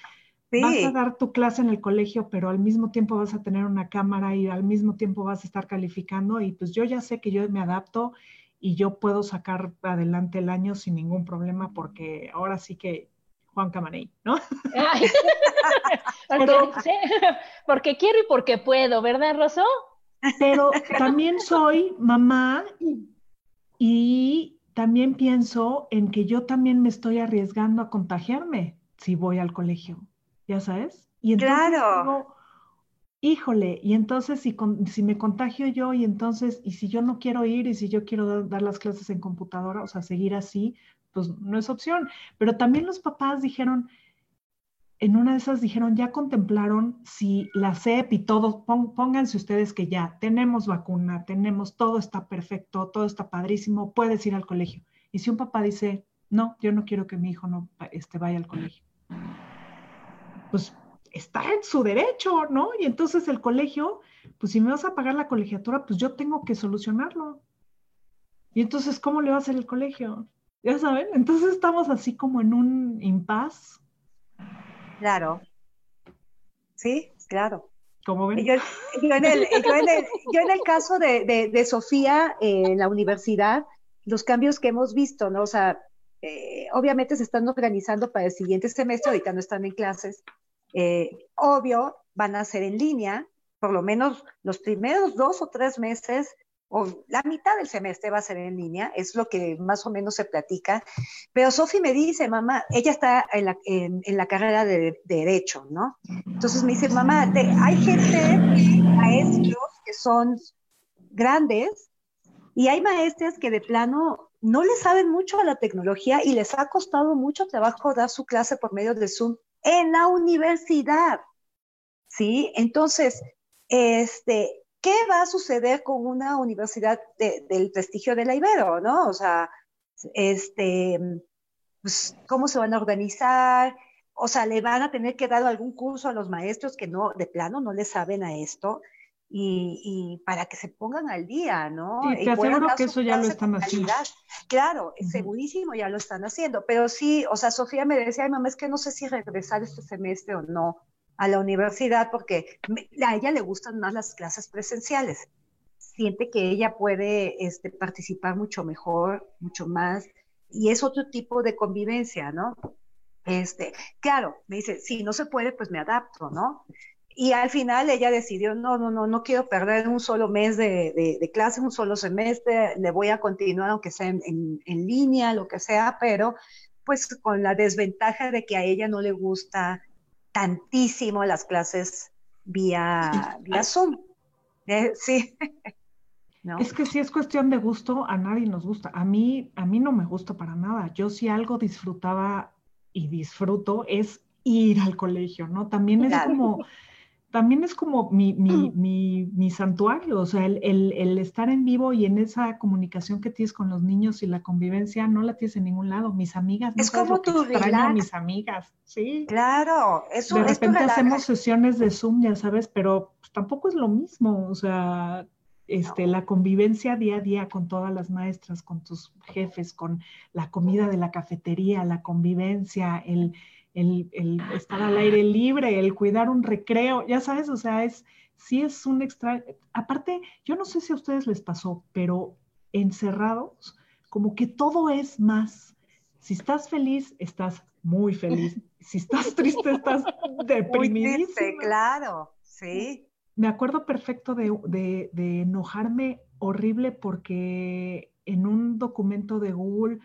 vas a dar tu clase en el colegio, pero al mismo tiempo vas a tener una cámara y al mismo tiempo vas a estar calificando y pues yo ya sé que yo me adapto y yo puedo sacar adelante el año sin ningún problema porque ahora sí que Juan Camaney, ¿no? porque, quiero y porque puedo, ¿verdad, Rosso? Pero también soy mamá y también pienso en que yo también me estoy arriesgando a contagiarme si voy al colegio, ¿ya sabes? Y claro. híjole, y entonces si, si me contagio yo y entonces, y si yo no quiero ir y si yo quiero dar las clases en computadora, o sea, seguir así, pues no es opción. Pero también los papás dijeron, en una de esas dijeron, ya contemplaron si la CEP y todo, pónganse ustedes que ya tenemos vacuna, tenemos, todo está perfecto, todo está padrísimo, puedes ir al colegio. Y si un papá dice, no, yo no quiero que mi hijo no este, vaya al colegio, pues está en su derecho, ¿no? Y entonces el colegio, pues si me vas a pagar la colegiatura, pues yo tengo que solucionarlo. Y entonces, ¿cómo le va a hacer el colegio? Ya saben, entonces estamos así como en un impas. Claro. Sí, claro. ¿Cómo ven? Yo, en, el, caso de, Sofía en la universidad, los cambios que hemos visto, ¿no? O sea, eh, obviamente se están organizando para el siguiente semestre, ahorita no están en clases. Eh, obvio, van a ser en línea, por lo menos los primeros dos o tres meses o la mitad del semestre va a ser en línea, es lo que más o menos se platica. Pero Sofi me dice, mamá, ella está en la, en, la carrera de, Derecho, ¿no? Entonces me dice, mamá, hay gente, maestros que son grandes y hay maestras que de plano no le saben mucho a la tecnología y les ha costado mucho trabajo dar su clase por medio de Zoom en la universidad. ¿Sí? Entonces, este, ¿qué va a suceder con una universidad del prestigio de la Ibero, no? O sea, este, pues, ¿cómo se van a organizar? O sea, le van a tener que dar algún curso a los maestros que no, de plano, no le saben a esto. Y, para que se pongan al día, ¿no? Sí, te aseguro que eso ya lo están haciendo. Claro, segurísimo ya lo están haciendo, pero sí, o sea, Sofía me decía, ay mamá, es que no sé si regresar este semestre o no, a la universidad porque a ella le gustan más las clases presenciales. Siente que ella puede este, participar mucho mejor, mucho más, y es otro tipo de convivencia, ¿no? Este, claro, me dice, si no se puede, pues me adapto, ¿no? Y al final ella decidió, no, no, no, no quiero perder un solo mes de, de, clase, un solo semestre, le voy a continuar aunque sea en, en, línea, lo que sea, pero pues con la desventaja de que a ella no le gusta tantísimo las clases vía, vía Zoom. Eh, sí. Es que si es cuestión de gusto, a nadie nos gusta. A mí, a mí no me gusta para nada. Yo si algo disfrutaba y disfruto es ir al colegio, ¿no? También es como, también es como mi, mi, mi, mi santuario, o sea, el, el, el, estar en vivo y en esa comunicación que tienes con los niños y la convivencia no la tienes en ningún lado. Mis amigas, no es como tu extraño mis amigas, sí. Claro, eso De repente hacemos sesiones de Zoom, ya sabes, pero pues, tampoco es lo mismo, o sea, este, la convivencia día a día con todas las maestras, con tus jefes, con la comida de la cafetería, la convivencia, el, el, el, estar al aire libre, el cuidar un recreo, ya sabes, o sea, es, sí es un extra, aparte, yo no sé si a ustedes les pasó, pero encerrados, como que todo es más. Si estás feliz, estás muy feliz. Si estás triste, estás deprimidísimo. Triste, claro, sí me acuerdo perfecto de, enojarme horrible porque en un documento de Google,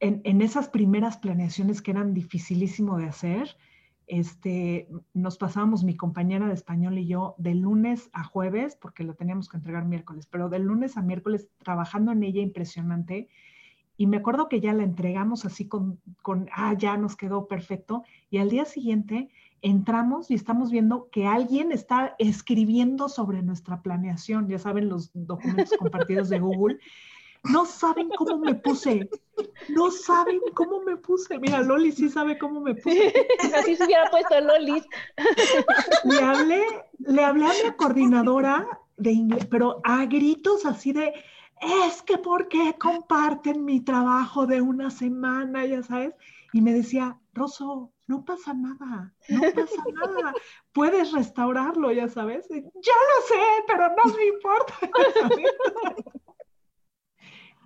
en, esas primeras planeaciones que eran dificilísimo de hacer, este, nos pasábamos mi compañera de español y yo de lunes a jueves, porque la teníamos que entregar miércoles, pero de lunes a miércoles trabajando en ella impresionante. Y me acuerdo que ya la entregamos así con, con, ah, ya nos quedó perfecto. Y al día siguiente entramos y estamos viendo que alguien está escribiendo sobre nuestra planeación, ya saben los documentos compartidos de Google. No saben cómo me puse, no saben cómo me puse. Mira, Loli sí sabe cómo me puse. Así se hubiera puesto Loli. Le hablé, le hablé a mi coordinadora de inglés, pero a gritos así de, es que ¿por qué comparten mi trabajo de una semana? Ya sabes. Y me decía, Rosso, no pasa nada, no pasa nada. Puedes restaurarlo, ya sabes. Ya lo sé, pero no me importa.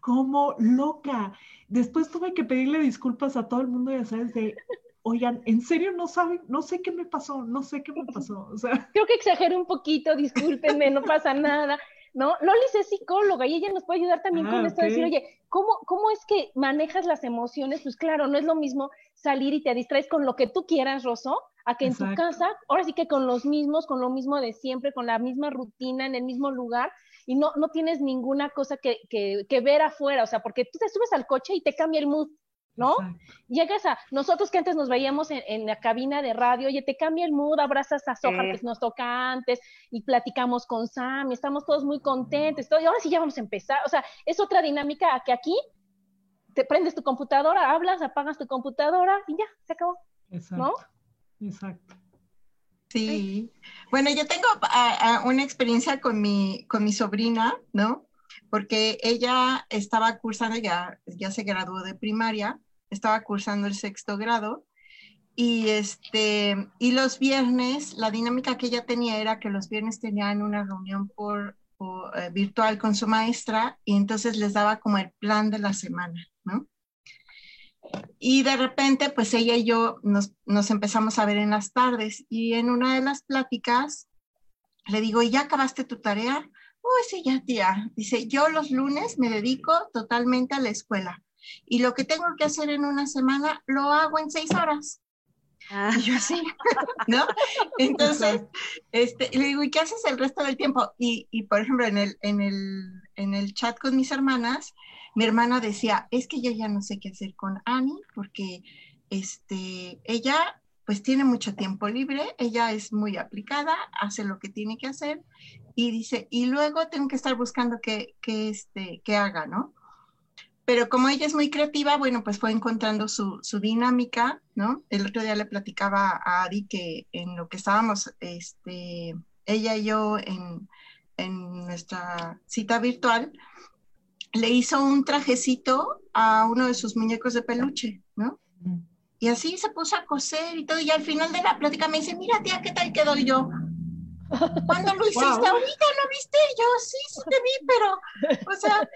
Como loca. Después tuve que pedirle disculpas a todo el mundo, ya sabes, de, oigan, en serio no saben, no sé qué me pasó, no sé qué me pasó. O sea. Creo que exageré un poquito, discúlpenme, no pasa nada. ¿no? Lolis es psicóloga y ella nos puede ayudar también con ah, esto, decir, oye, ¿cómo, ¿cómo es que manejas las emociones? Pues claro, no es lo mismo salir y te distraes con lo que tú quieras, Rosso, a que en tu casa, ahora sí que con los mismos, con lo mismo de siempre, con la misma rutina, en el mismo lugar, y no, no tienes ninguna cosa que, que, que ver afuera, o sea, porque tú te subes al coche y te cambia el mood, ¿no? Llegas a, nosotros que antes nos veíamos en, la cabina de radio, oye, te cambia el mood, abrazas a Soja, que nos toca antes, y platicamos con Sam, y estamos todos muy contentos, y ahora sí ya vamos a empezar, o sea, es otra dinámica que aquí te prendes tu computadora, hablas, apagas tu computadora, y ya, se acabó, Exacto. ¿no? Exacto. Sí. Bueno, yo tengo una experiencia con mi, con mi sobrina, ¿no? porque ella estaba cursando, ya, ya se graduó de primaria, estaba cursando el sexto grado y, este, y los viernes, la dinámica que ella tenía era que los viernes tenían una reunión por, eh, virtual con su maestra y entonces les daba como el plan de la semana, ¿no? Y de repente, pues ella y yo nos, nos empezamos a ver en las tardes y en una de las pláticas le digo, ¿y ya acabaste tu tarea? Oh, sí, ya, tía. Dice, yo los lunes me dedico totalmente a la escuela y lo que tengo que hacer en una semana lo hago en seis horas. Ah. Y yo así, ¿no? Entonces, este, le digo, ¿y qué haces el resto del tiempo? Y, y, por ejemplo, en el, en, el, en el chat con mis hermanas, mi hermana decía, es que yo ya no sé qué hacer con Annie porque este, ella pues tiene mucho tiempo libre, ella es muy aplicada, hace lo que tiene que hacer y dice, y luego tengo que estar buscando qué, qué, este, qué haga, ¿no? Pero como ella es muy creativa, bueno, pues fue encontrando su, su, dinámica, ¿no? El otro día le platicaba a Adi que en lo que estábamos, este, ella y yo en, en nuestra cita virtual, le hizo un trajecito a uno de sus muñecos de peluche, ¿no? Y así se puso a coser y todo, y al final de la plática me dice, mira tía, ¿qué tal quedó yo? Cuando lo hiciste ahorita, ¿lo viste? Yo sí, sí te vi, pero, o sea,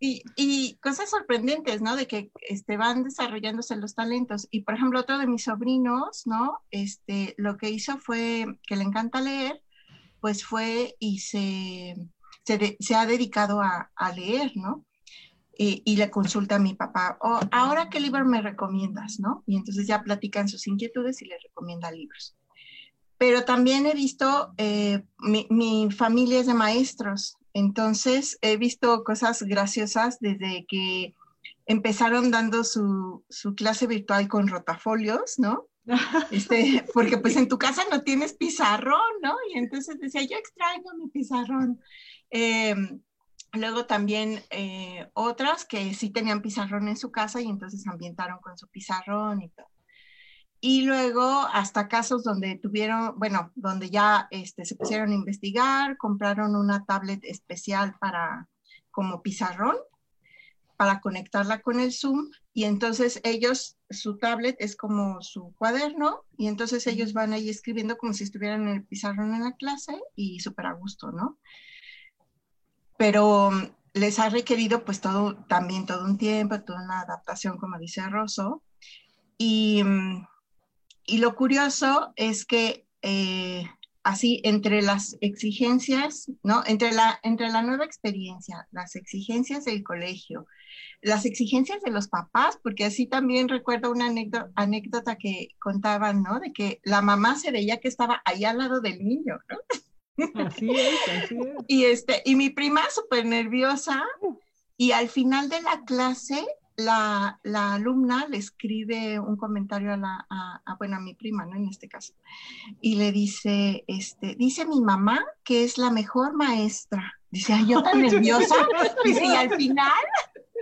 y, y, cosas sorprendentes, ¿no? De que este, van desarrollándose los talentos. Y, por ejemplo, otro de mis sobrinos, ¿no? Este, lo que hizo fue, que le encanta leer, pues fue y se, se, se ha dedicado a, a, leer, ¿no? Y, y, le consulta a mi papá, oh, ahora qué libro me recomiendas, ¿no? Y entonces ya platican sus inquietudes y le recomienda libros. pero también he visto, eh, mi, mi, familia es de maestros, entonces he visto cosas graciosas desde que empezaron dando su, su clase virtual con rotafolios, ¿no? Este, porque pues en tu casa no tienes pizarrón, ¿no? Y entonces decía, yo extraño mi pizarrón. Em, luego también eh, otras que sí tenían pizarrón en su casa y entonces ambientaron con su pizarrón y todo. Y luego hasta casos donde tuvieron, bueno, donde ya este, se pusieron a investigar, compraron una tablet especial para como pizarrón para conectarla con el Zoom y entonces ellos, su tablet es como su cuaderno y entonces ellos van ahí escribiendo como si estuvieran en el pizarrón en la clase y súper a gusto, ¿no? Pero mm, les ha requerido pues todo, también todo un tiempo, toda una adaptación, como dice Rosso. Y, mm, y lo curioso es que eh, así entre las exigencias, ¿no? Entre la, entre la nueva experiencia, las exigencias del colegio, las exigencias de los papás, porque así también recuerdo una anécdota, anécdota que contaban, ¿no? De que la mamá se veía que estaba ahí al lado del niño, ¿no? Así es, así es. Y, este, y mi prima súper nerviosa, y al final de la clase la, la, alumna le escribe un comentario a la, a, bueno, a mi prima, ¿no? En este caso, y le dice, este, dice mi mamá que es la mejor maestra. Dice, ay, yo tan nerviosa. Dice, y al final,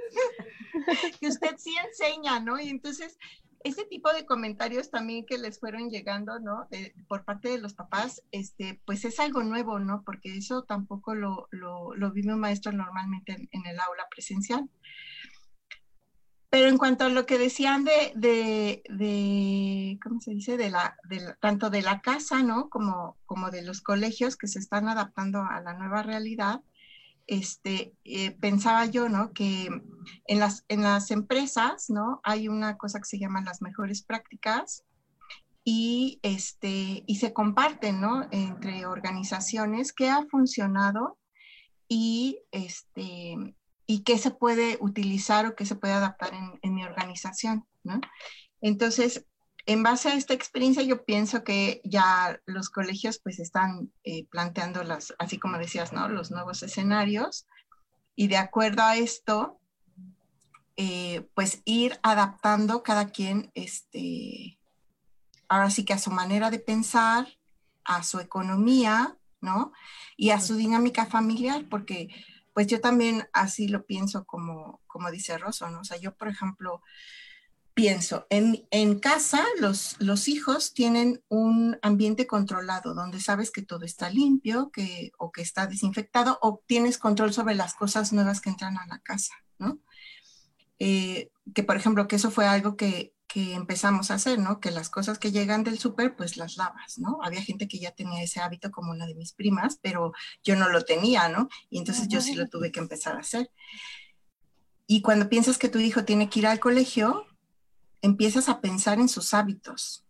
que usted sí enseña, ¿no? Y entonces, ese tipo de comentarios también que les fueron llegando, ¿no? por parte de los papás, este, pues es algo nuevo, ¿no? Porque eso tampoco lo, lo, lo vive un maestro normalmente en, el aula presencial. Pero en cuanto a lo que decían de, de, de ¿cómo se dice? De la, de tanto de la casa, ¿no? Como, como de los colegios que se están adaptando a la nueva realidad, este, eh, pensaba yo, ¿no? Que en las, en las empresas, ¿no? Hay una cosa que se llama las mejores prácticas y, este, y se comparten, ¿no? Entre organizaciones qué ha funcionado y, este, y qué se puede utilizar o qué se puede adaptar en, mi organización, ¿no? Entonces, en base a esta experiencia, yo pienso que ya los colegios pues están eh, planteando las, así como decías, ¿no? Los nuevos escenarios y de acuerdo a esto, eh, pues ir adaptando cada quien, este, ahora sí que a su manera de pensar, a su economía, ¿no? Y a su dinámica familiar, porque pues yo también así lo pienso como, como dice Rosso, ¿no? O sea, yo, por ejemplo, pienso, en, en casa los, los hijos tienen un ambiente controlado, donde sabes que todo está limpio que, o que está desinfectado, o tienes control sobre las cosas nuevas que entran a la casa, ¿no? Eh, que, por ejemplo, que eso fue algo que, que empezamos a hacer, ¿no? Que las cosas que llegan del súper, pues las lavas, ¿no? Había gente que ya tenía ese hábito como una de mis primas, pero yo no lo tenía, ¿no? Y entonces yo sí lo tuve que empezar a hacer. Y cuando piensas que tu hijo tiene que ir al colegio, empiezas a pensar en sus hábitos.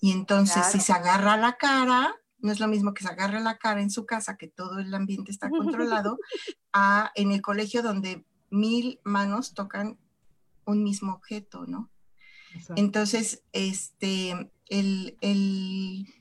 Y entonces si se agarra la cara, no es lo mismo que se agarre la cara en su casa, que todo el ambiente está controlado, a en el colegio donde mil manos tocan un mismo objeto, ¿no? Entonces, este, el,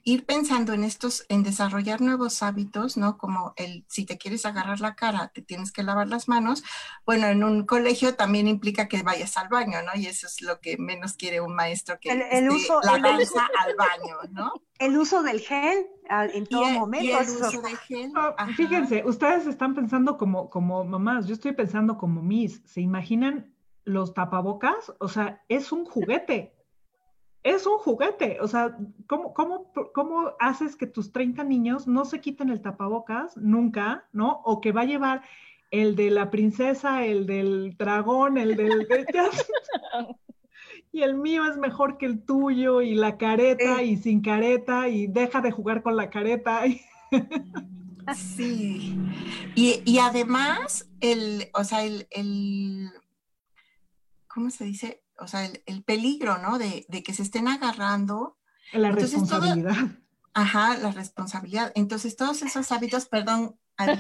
ir pensando en estos, en desarrollar nuevos hábitos, ¿no? Como el, si te quieres agarrar la cara, te tienes que lavar las manos. Bueno, en un colegio también implica que vayas al baño, ¿no? Y eso es lo que menos quiere un maestro que el, el uso, la danza al baño, ¿no? El uso del gel en todo momento. el uso del gel. Ah, fíjense, ustedes están pensando como, como mamás, yo estoy pensando como mis. ¿Se imaginan los tapabocas, o sea, es un juguete. Es un juguete. O sea, ¿cómo, cómo, cómo haces que tus 30 niños no se quiten el tapabocas nunca, ¿no? O que va a llevar el de la princesa, el del dragón, el del... y el mío es mejor que el tuyo, y la careta, y sin careta, y deja de jugar con la careta. sí. Y, y, además, el, o sea, el, el ¿cómo se dice? O sea, el, peligro, ¿no? De, que se estén agarrando. La responsabilidad. ajá, la responsabilidad. Entonces, todos esos hábitos, perdón. es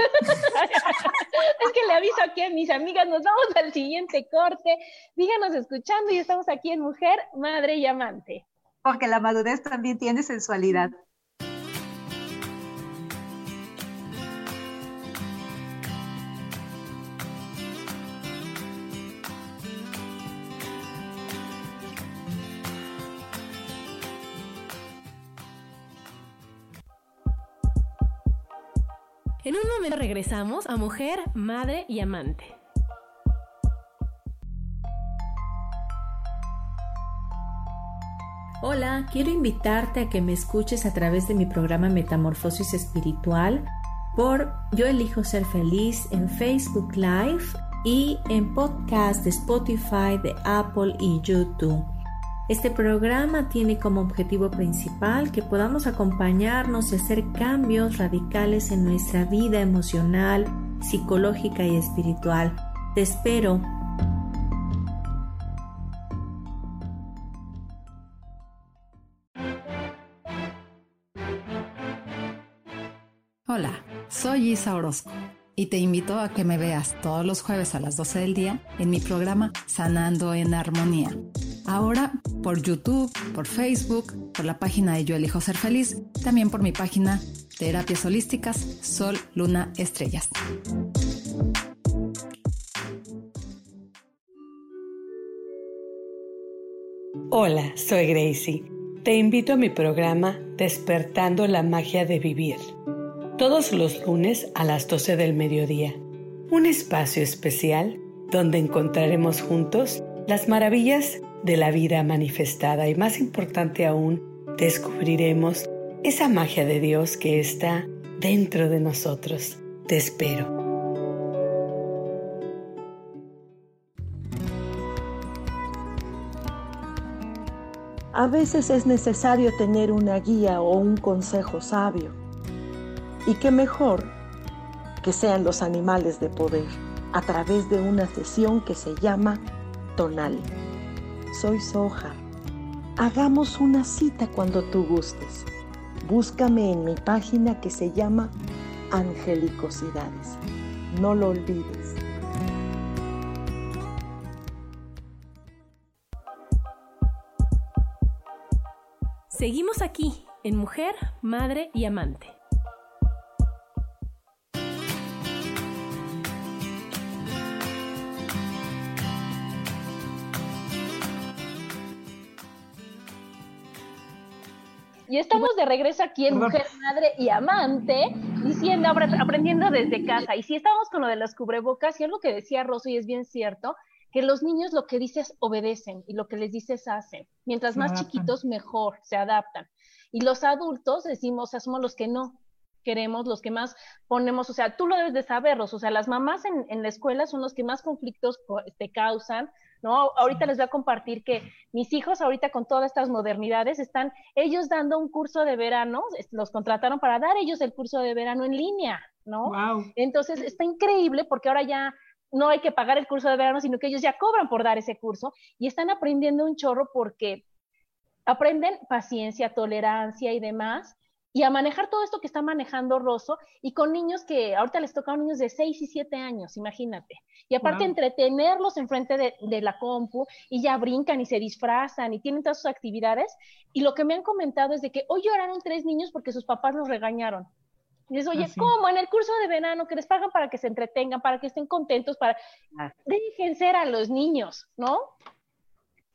que le aviso aquí a mis amigas, nos vamos al siguiente corte. Díganos escuchando y estamos aquí en Mujer, Madre y Amante. Porque la madurez también tiene sensualidad. En un momento regresamos a Mujer, Madre y Amante. Hola, quiero invitarte a que me escuches a través de mi programa Metamorfosis Espiritual por Yo elijo ser feliz en Facebook Live y en podcast de Spotify, de Apple y YouTube. Este programa tiene como objetivo principal que podamos acompañarnos y hacer cambios radicales en nuestra vida emocional, psicológica y espiritual. Te espero. Hola, soy Isa Orozco y te invito a que me veas todos los jueves a las 12 del día en mi programa Sanando en Armonía Ahora por YouTube, por Facebook, por la página de Yo Elijo Ser Feliz, también por mi página Terapias Holísticas Sol, Luna, Estrellas. Hola, soy Gracie. Te invito a mi programa Despertando la Magia de Vivir. Todos los lunes a las 12 del mediodía. Un espacio especial donde encontraremos juntos las maravillas de la vida manifestada y más importante aún, descubriremos esa magia de Dios que está dentro de nosotros. Te espero. A veces es necesario tener una guía o un consejo sabio. Y qué mejor que sean los animales de poder a través de una sesión que se llama Tonal soy Soja. Hagamos una cita cuando tú gustes. Búscame en mi página que se llama Angelicosidades. No lo olvides. Seguimos aquí en Mujer, Madre y Amante. Y estamos de regreso aquí en Mujer, Madre y Amante, diciendo, aprendiendo desde casa. Y si estamos con lo de las cubrebocas, y algo que decía Rosso, y es bien cierto, que los niños lo que dices obedecen y lo que les dices hacen. Mientras más chiquitos, mejor, se adaptan. Y los adultos decimos, somos los que no queremos, los que más ponemos, o sea, tú lo debes de saber, o sea, las mamás en, en la escuela son los que más conflictos te este, causan, ¿no? Ahorita les voy a compartir que mis hijos ahorita con todas estas modernidades están ellos dando un curso de verano, los contrataron para dar ellos el curso de verano en línea, ¿no? Entonces está increíble porque ahora ya no hay que pagar el curso de verano, sino que ellos ya cobran por dar ese curso y están aprendiendo un chorro porque aprenden paciencia, tolerancia y demás y a manejar todo esto que está manejando Rosso y con niños que ahorita les toca a niños de 6 y 7 años, imagínate. Y aparte entretenerlos enfrente de, de la compu y ya brincan y se disfrazan y tienen todas sus actividades. Y lo que me han comentado es de que hoy lloraron tres niños porque sus papás los regañaron. Y dices, oye, ¿cómo? En el curso de verano que les pagan para que se entretengan, para que estén contentos, para... Dejen ser a los niños, ¿no?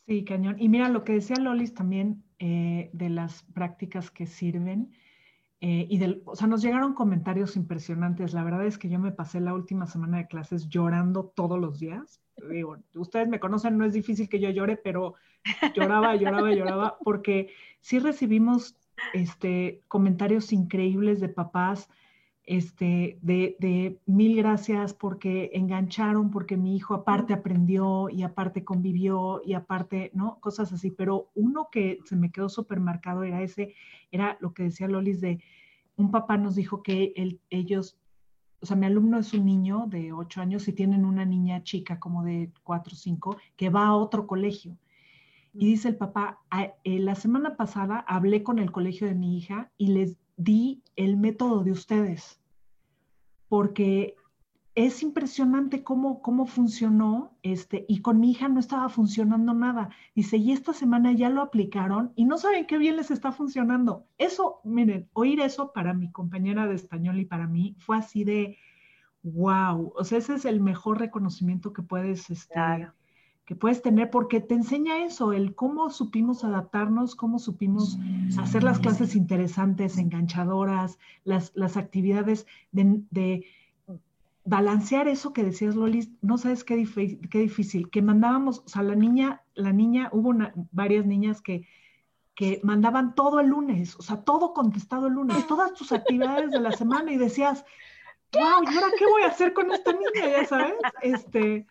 Sí, cañón. Y mira, lo que decía Lolis también eh, de las prácticas que sirven, eh, y del, o sea, nos llegaron comentarios impresionantes. La verdad es que yo me pasé la última semana de clases llorando todos los días. Digo, ustedes me conocen, no es difícil que yo llore, pero lloraba, lloraba, lloraba, porque sí recibimos este, comentarios increíbles de papás, este, de, de, mil gracias porque engancharon, porque mi hijo aparte aprendió y aparte convivió y aparte, ¿no? Cosas así. Pero uno que se me quedó súper marcado era ese, era lo que decía Lolis de, un papá nos dijo que ellos, o sea, mi alumno es un niño de ocho años y tienen una niña chica como de cuatro o cinco que va a otro colegio. Y dice el papá, eh, la semana pasada hablé con el colegio de mi hija y les di el método de ustedes, porque es impresionante cómo, cómo funcionó, este, y con mi hija no estaba funcionando nada. Dice, y esta semana ya lo aplicaron y no saben qué bien les está funcionando. Eso, miren, oír eso para mi compañera de español y para mí fue así de, wow, o sea, ese es el mejor reconocimiento que puedes este, que puedes tener, porque te enseña eso, el cómo supimos adaptarnos, cómo supimos hacer las clases interesantes, enganchadoras, las, las actividades de, balancear eso que decías, Lolis, no sabes qué, qué, difícil, que mandábamos, o sea, la niña, la niña, hubo varias niñas que, que mandaban todo el lunes, o sea, todo contestado el lunes, todas tus actividades de la semana y decías, wow, ¿y ahora qué voy a hacer con esta niña? Ya sabes, este,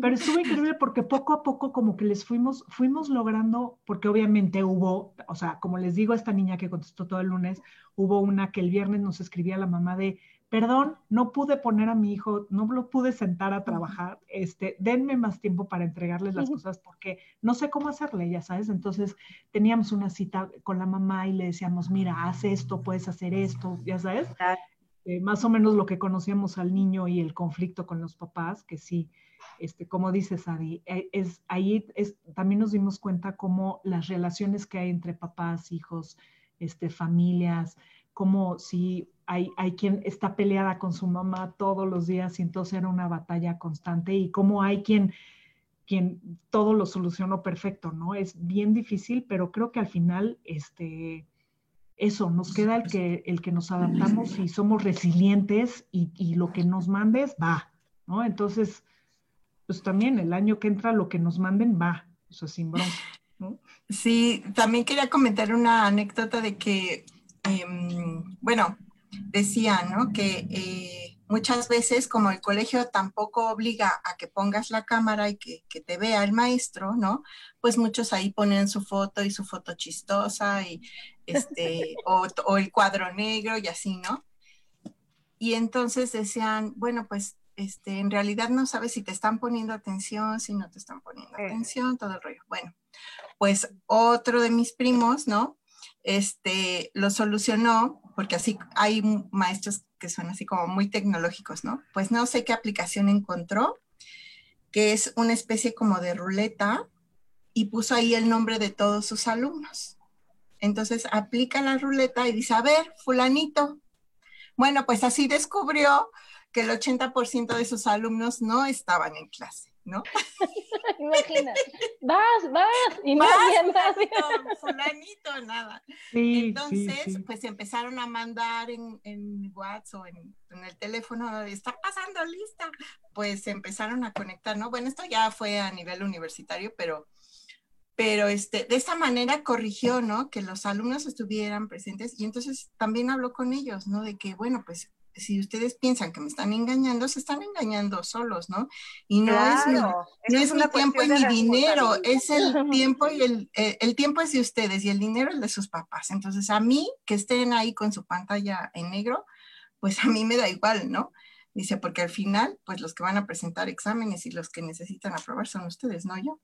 pero estuvo increíble porque poco a poco como que les fuimos, fuimos logrando, porque obviamente hubo, o sea, como les digo a esta niña que contestó todo el lunes, hubo una que el viernes nos escribía la mamá de, perdón, no pude poner a mi hijo, no lo pude sentar a trabajar, este, denme más tiempo para entregarles las cosas porque no sé cómo hacerle, ya sabes. Entonces teníamos una cita con la mamá y le decíamos, mira, haz esto, puedes hacer esto, ya sabes. Eh, más o menos lo que conocíamos al niño y el conflicto con los papás, que sí, este, como dices, Adi, eh, es, ahí es, también nos dimos cuenta cómo las relaciones que hay entre papás, hijos, este, familias, como si hay, hay, quien está peleada con su mamá todos los días y entonces era una batalla constante y cómo hay quien, quien todo lo solucionó perfecto, ¿no? Es bien difícil, pero creo que al final, este, eso, nos queda el que, el que nos adaptamos y somos resilientes y, y lo que nos mandes va, ¿no? Entonces, pues también el año que entra lo que nos manden va, o sea, sin bronca. ¿no? Sí, también quería comentar una anécdota de que, em, bueno, decía, ¿no? Que eh, muchas veces, como el colegio tampoco obliga a que pongas la cámara y que, que, te vea el maestro, ¿no? Pues muchos ahí ponen su foto y su foto chistosa y este, o, o el cuadro negro y así, ¿no? Y entonces decían, bueno, pues este, en realidad no sabes si te están poniendo atención, si no te están poniendo atención, todo el rollo. Bueno, pues otro de mis primos, ¿no? Este, lo solucionó, porque así hay maestros que son así como muy tecnológicos, ¿no? Pues no sé qué aplicación encontró, que es una especie como de ruleta, y puso ahí el nombre de todos sus alumnos. Entonces aplica la ruleta y dice, a ver, fulanito. Bueno, pues así descubrió que el 80% de sus alumnos no estaban en clase, ¿no? Imagina, vas, vas, y vas, fulanito, nada. Entonces, pues empezaron a mandar en, en WhatsApp o en, en, el teléfono, está pasando lista, pues empezaron a conectar, ¿no? Bueno, esto ya fue a nivel universitario, pero pero este, de esta manera corrigió, ¿no? Que los alumnos estuvieran presentes y entonces también habló con ellos, ¿no? De que, bueno, pues si ustedes piensan que me están engañando, se están engañando solos, ¿no? Y no es mi, no es mi tiempo y mi dinero, es el tiempo y el, eh, el tiempo es de ustedes y el dinero es de sus papás. Entonces, a mí que estén ahí con su pantalla en negro, pues a mí me da igual, ¿no? Dice, porque al final, pues los que van a presentar exámenes y los que necesitan aprobar son ustedes, no yo.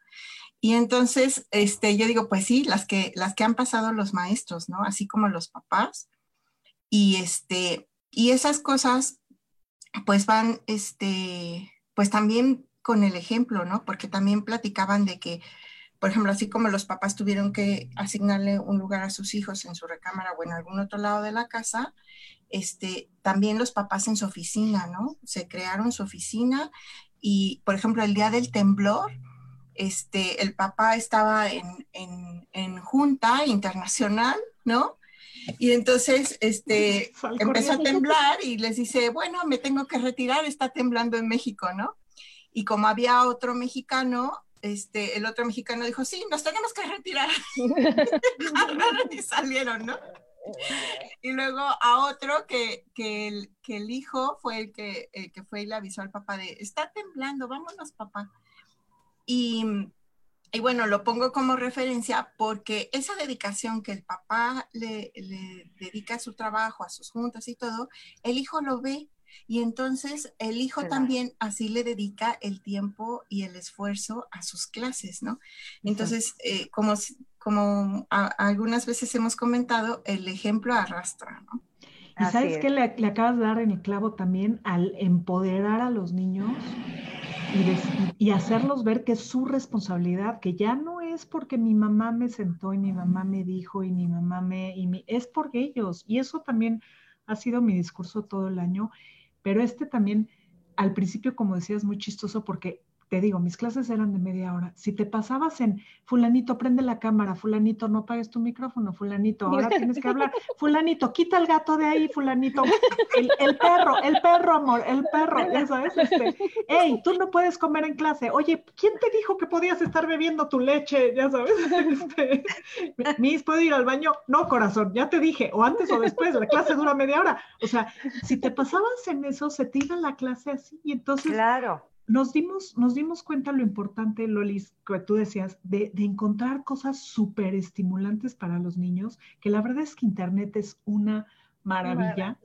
Y entonces, este, yo digo, pues sí, las que, las que han pasado los maestros, ¿no? Así como los papás. Y este, y esas cosas, pues van, este, pues también con el ejemplo, ¿no? Porque también platicaban de que, por ejemplo, así como los papás tuvieron que asignarle un lugar a sus hijos en su recámara o en algún otro lado de la casa, este, también los papás en su oficina, ¿no? Se crearon su oficina y, por ejemplo, el día del temblor, este, el papá estaba en, en, en junta internacional, ¿no? Y entonces este, empezó a temblar y les dice, bueno, me tengo que retirar, está temblando en México, ¿no? Y como había otro mexicano, este, el otro mexicano dijo, sí, nos tenemos que retirar. y salieron, ¿no? Y luego a otro que, que, el, que el hijo fue el que, el que fue y le avisó al papá de, está temblando, vámonos papá. Y y bueno, lo pongo como referencia porque esa dedicación que el papá le, dedica a su trabajo, a sus juntas y todo, el hijo lo ve y entonces el hijo también así le dedica el tiempo y el esfuerzo a sus clases, ¿no? Entonces, eh, como, como algunas veces hemos comentado, el ejemplo arrastra, ¿no? Y sabes que le, le, acabas de dar en el clavo también al empoderar a los niños y, hacerlos ver que es su responsabilidad, que ya no es porque mi mamá me sentó y mi mamá me dijo y mi mamá me, y es por ellos. Y eso también ha sido mi discurso todo el año, pero este también, al principio, como decías, muy chistoso porque te digo, mis clases eran de media hora. Si te pasabas en fulanito, prende la cámara, fulanito, no pagues tu micrófono, fulanito, ahora tienes que hablar, fulanito, quita el gato de ahí, fulanito, el, perro, el perro, amor, el perro, ya sabes, este, hey, tú no puedes comer en clase, oye, ¿quién te dijo que podías estar bebiendo tu leche? Ya sabes, este, mis, ¿puedo ir al baño? No, corazón, ya te dije, o antes o después, la clase dura media hora. O sea, si te pasabas en eso, se te iba la clase así, y entonces... Claro nos dimos, nos dimos cuenta lo importante, Lolis, que tú decías, de, encontrar cosas súper estimulantes para los niños, que la verdad es que Internet es una maravilla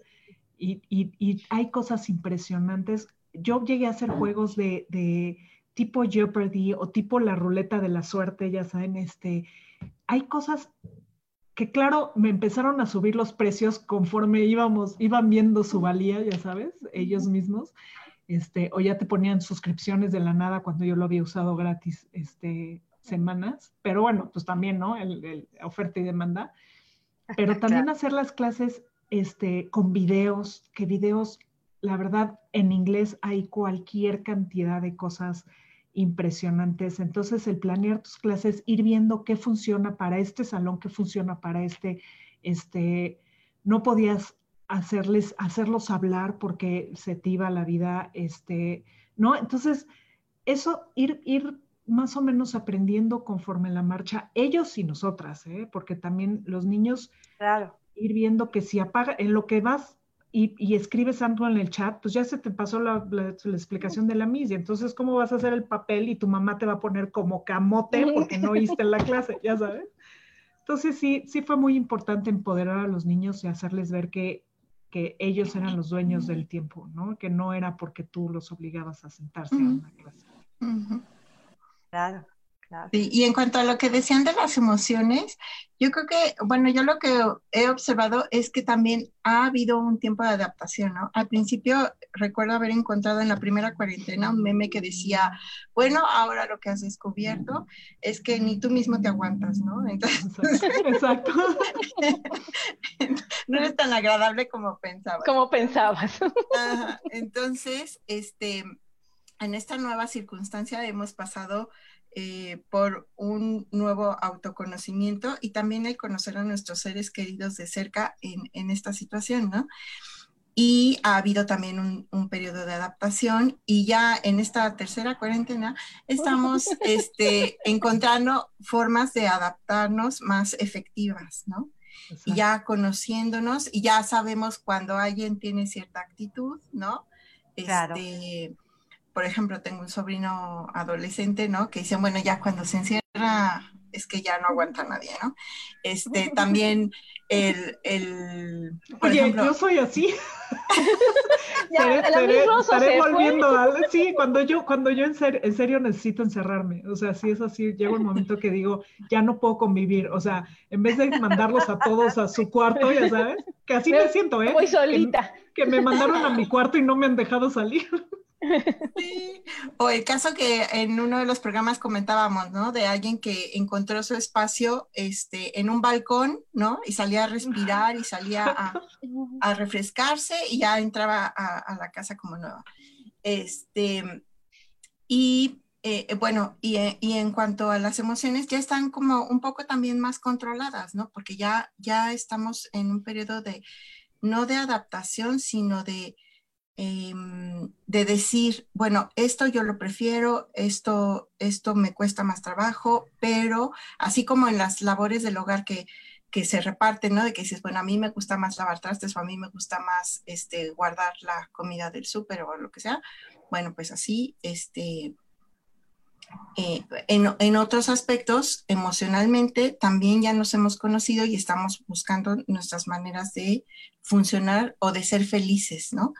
y, hay cosas impresionantes. Yo llegué a hacer juegos de, tipo Jeopardy o tipo la ruleta de la suerte, ya saben, este, hay cosas que claro, me empezaron a subir los precios conforme íbamos, iban viendo su valía, ya sabes, ellos mismos. Este, o ya te ponían suscripciones de la nada cuando yo lo había usado gratis este, semanas, pero bueno, pues también, ¿no? El, oferta y demanda. Pero también hacer las clases este, con videos, que videos, la verdad, en inglés hay cualquier cantidad de cosas impresionantes. Entonces, el planear tus clases, ir viendo qué funciona para este salón, qué funciona para este, este, no podías hacerles, hacerlos hablar porque se te iba la vida, este, ¿no? Entonces, eso, ir, ir más o menos aprendiendo conforme la marcha, ellos y nosotras, ¿eh? porque también los niños, claro. ir viendo que si apaga, en lo que vas y, y escribes algo en el chat, pues ya se te pasó la, la, explicación de la misia. Entonces, ¿cómo vas a hacer el papel y tu mamá te va a poner como camote porque no oíste la clase, ya sabes? Entonces, sí, sí fue muy importante empoderar a los niños y hacerles ver que que ellos eran los dueños del tiempo, ¿no? Que no era porque tú los obligabas a sentarse a una clase. Claro. Claro. y en cuanto a lo que decían de las emociones, yo creo que, bueno, yo lo que he observado es que también ha habido un tiempo de adaptación, ¿no? Al principio recuerdo haber encontrado en la primera cuarentena un meme que decía, bueno, ahora lo que has descubierto es que ni tú mismo te aguantas, ¿no? Entonces, Exacto. no es tan agradable como pensabas. Como pensabas. Entonces, este, en esta nueva circunstancia hemos pasado eh, por un nuevo autoconocimiento y también el conocer a nuestros seres queridos de cerca en, en esta situación, ¿no? Y ha habido también un, un, periodo de adaptación y ya en esta tercera cuarentena estamos este, encontrando formas de adaptarnos más efectivas, ¿no? Y ya conociéndonos y ya sabemos cuando alguien tiene cierta actitud, ¿no? Claro. Por ejemplo, tengo un sobrino adolescente, ¿no? Que dice, bueno, ya cuando se encierra es que ya no aguanta a nadie, ¿no? Este, también el, el por Oye, ejemplo, yo soy así. ya, estaré, estaré volviendo a, sí, cuando yo, cuando yo en, ser, en serio necesito encerrarme, o sea, si es así, llega un momento que digo, ya no puedo convivir, o sea, en vez de mandarlos a todos a su cuarto, ya sabes, que así me siento, ¿eh? Voy solita. que me mandaron a mi cuarto y no me han dejado salir. O el caso que en uno de los programas comentábamos, ¿no? De alguien que encontró su espacio este, en un balcón, ¿no? Y salía a respirar y salía a, refrescarse y ya entraba a, la casa como nueva. Este, y eh, bueno, y, y, en cuanto a las emociones, ya están como un poco también más controladas, ¿no? Porque ya, ya estamos en un periodo de, no de adaptación, sino de Em, de decir, bueno, esto yo lo prefiero, esto, esto me cuesta más trabajo, pero así como en las labores del hogar que, que se reparten, ¿no? De que dices, bueno, a mí me gusta más lavar trastes o a mí me gusta más este, guardar la comida del súper o lo que sea. Bueno, pues así, este, eh, en, en, otros aspectos, emocionalmente, también ya nos hemos conocido y estamos buscando nuestras maneras de funcionar o de ser felices, ¿no?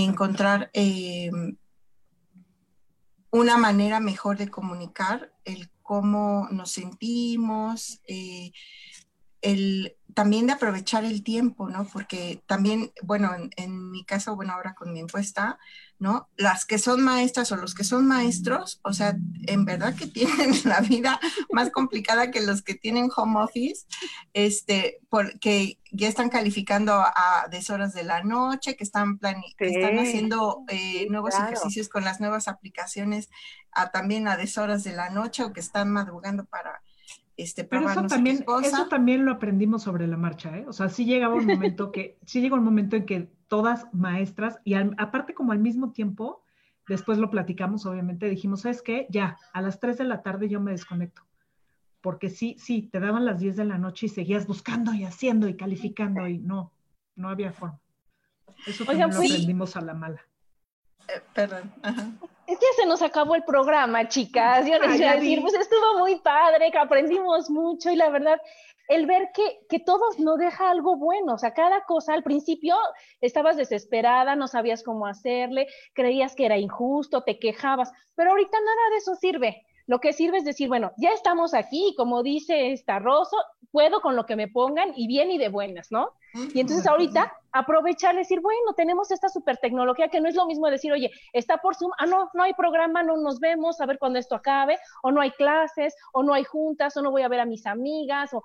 Encontrar eh, una manera mejor de comunicar el cómo nos sentimos, eh, el, también de aprovechar el tiempo, ¿no? Porque también, bueno, en, mi caso, bueno, ahora con mi encuesta, ¿no? Las que son maestras o los que son maestros, o sea, en verdad que tienen la vida más complicada que los que tienen home office, este, porque ya están calificando a deshoras de la noche, que están, que están haciendo eh, nuevos ejercicios con las nuevas aplicaciones a, también a deshoras de la noche o que están madrugando para este, Pero eso también, eso también lo aprendimos sobre la marcha, ¿eh? O sea, sí llegaba un momento que, sí llegó un momento en que todas maestras, y aparte como al mismo tiempo, después lo platicamos, obviamente, dijimos, ¿sabes qué? Ya, a las 3 de la tarde yo me desconecto. Porque sí, sí, te daban las 10 de la noche y seguías buscando y haciendo y calificando y no, no había forma. Eso también lo aprendimos a la mala. Eh, perdón. Es que se nos acabó el programa, chicas. Yo les iba a decir, pues estuvo muy padre, que aprendimos mucho y la verdad, el ver que, que todos no deja algo bueno, o sea, cada cosa, al principio estabas desesperada, no sabías cómo hacerle, creías que era injusto, te quejabas, pero ahorita nada de eso sirve. Lo que sirve es decir, bueno, ya estamos aquí, como dice esta Rosso, puedo con lo que me pongan y bien y de buenas, ¿no? Y entonces ahorita aprovechar, decir, bueno, tenemos esta super tecnología que no es lo mismo decir, oye, está por Zoom, ah, no, no hay programa, no nos vemos, a ver cuando esto acabe, o no hay clases, o no hay juntas, o no voy a ver a mis amigas, o,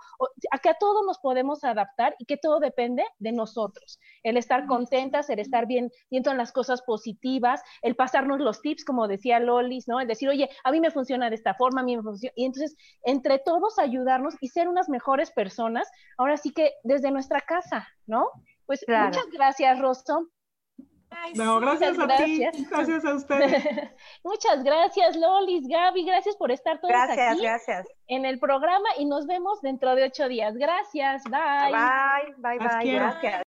a que a todo nos podemos adaptar y que todo depende de nosotros. El estar contentas, el estar bien, viendo las cosas positivas, el pasarnos los tips, como decía Lolis, ¿no? El decir, oye, a mí me funciona de esta forma, a mí me funciona, y entonces entre todos ayudarnos y ser unas mejores personas, ahora sí que desde nuestra casa, ¿no? Pues muchas gracias, Rosso. no, gracias a ti, gracias a ustedes. muchas gracias, Lolis, Gaby, gracias por estar todos gracias, gracias. en el programa y nos vemos dentro de ocho días. Gracias, bye. Bye, bye, bye, gracias.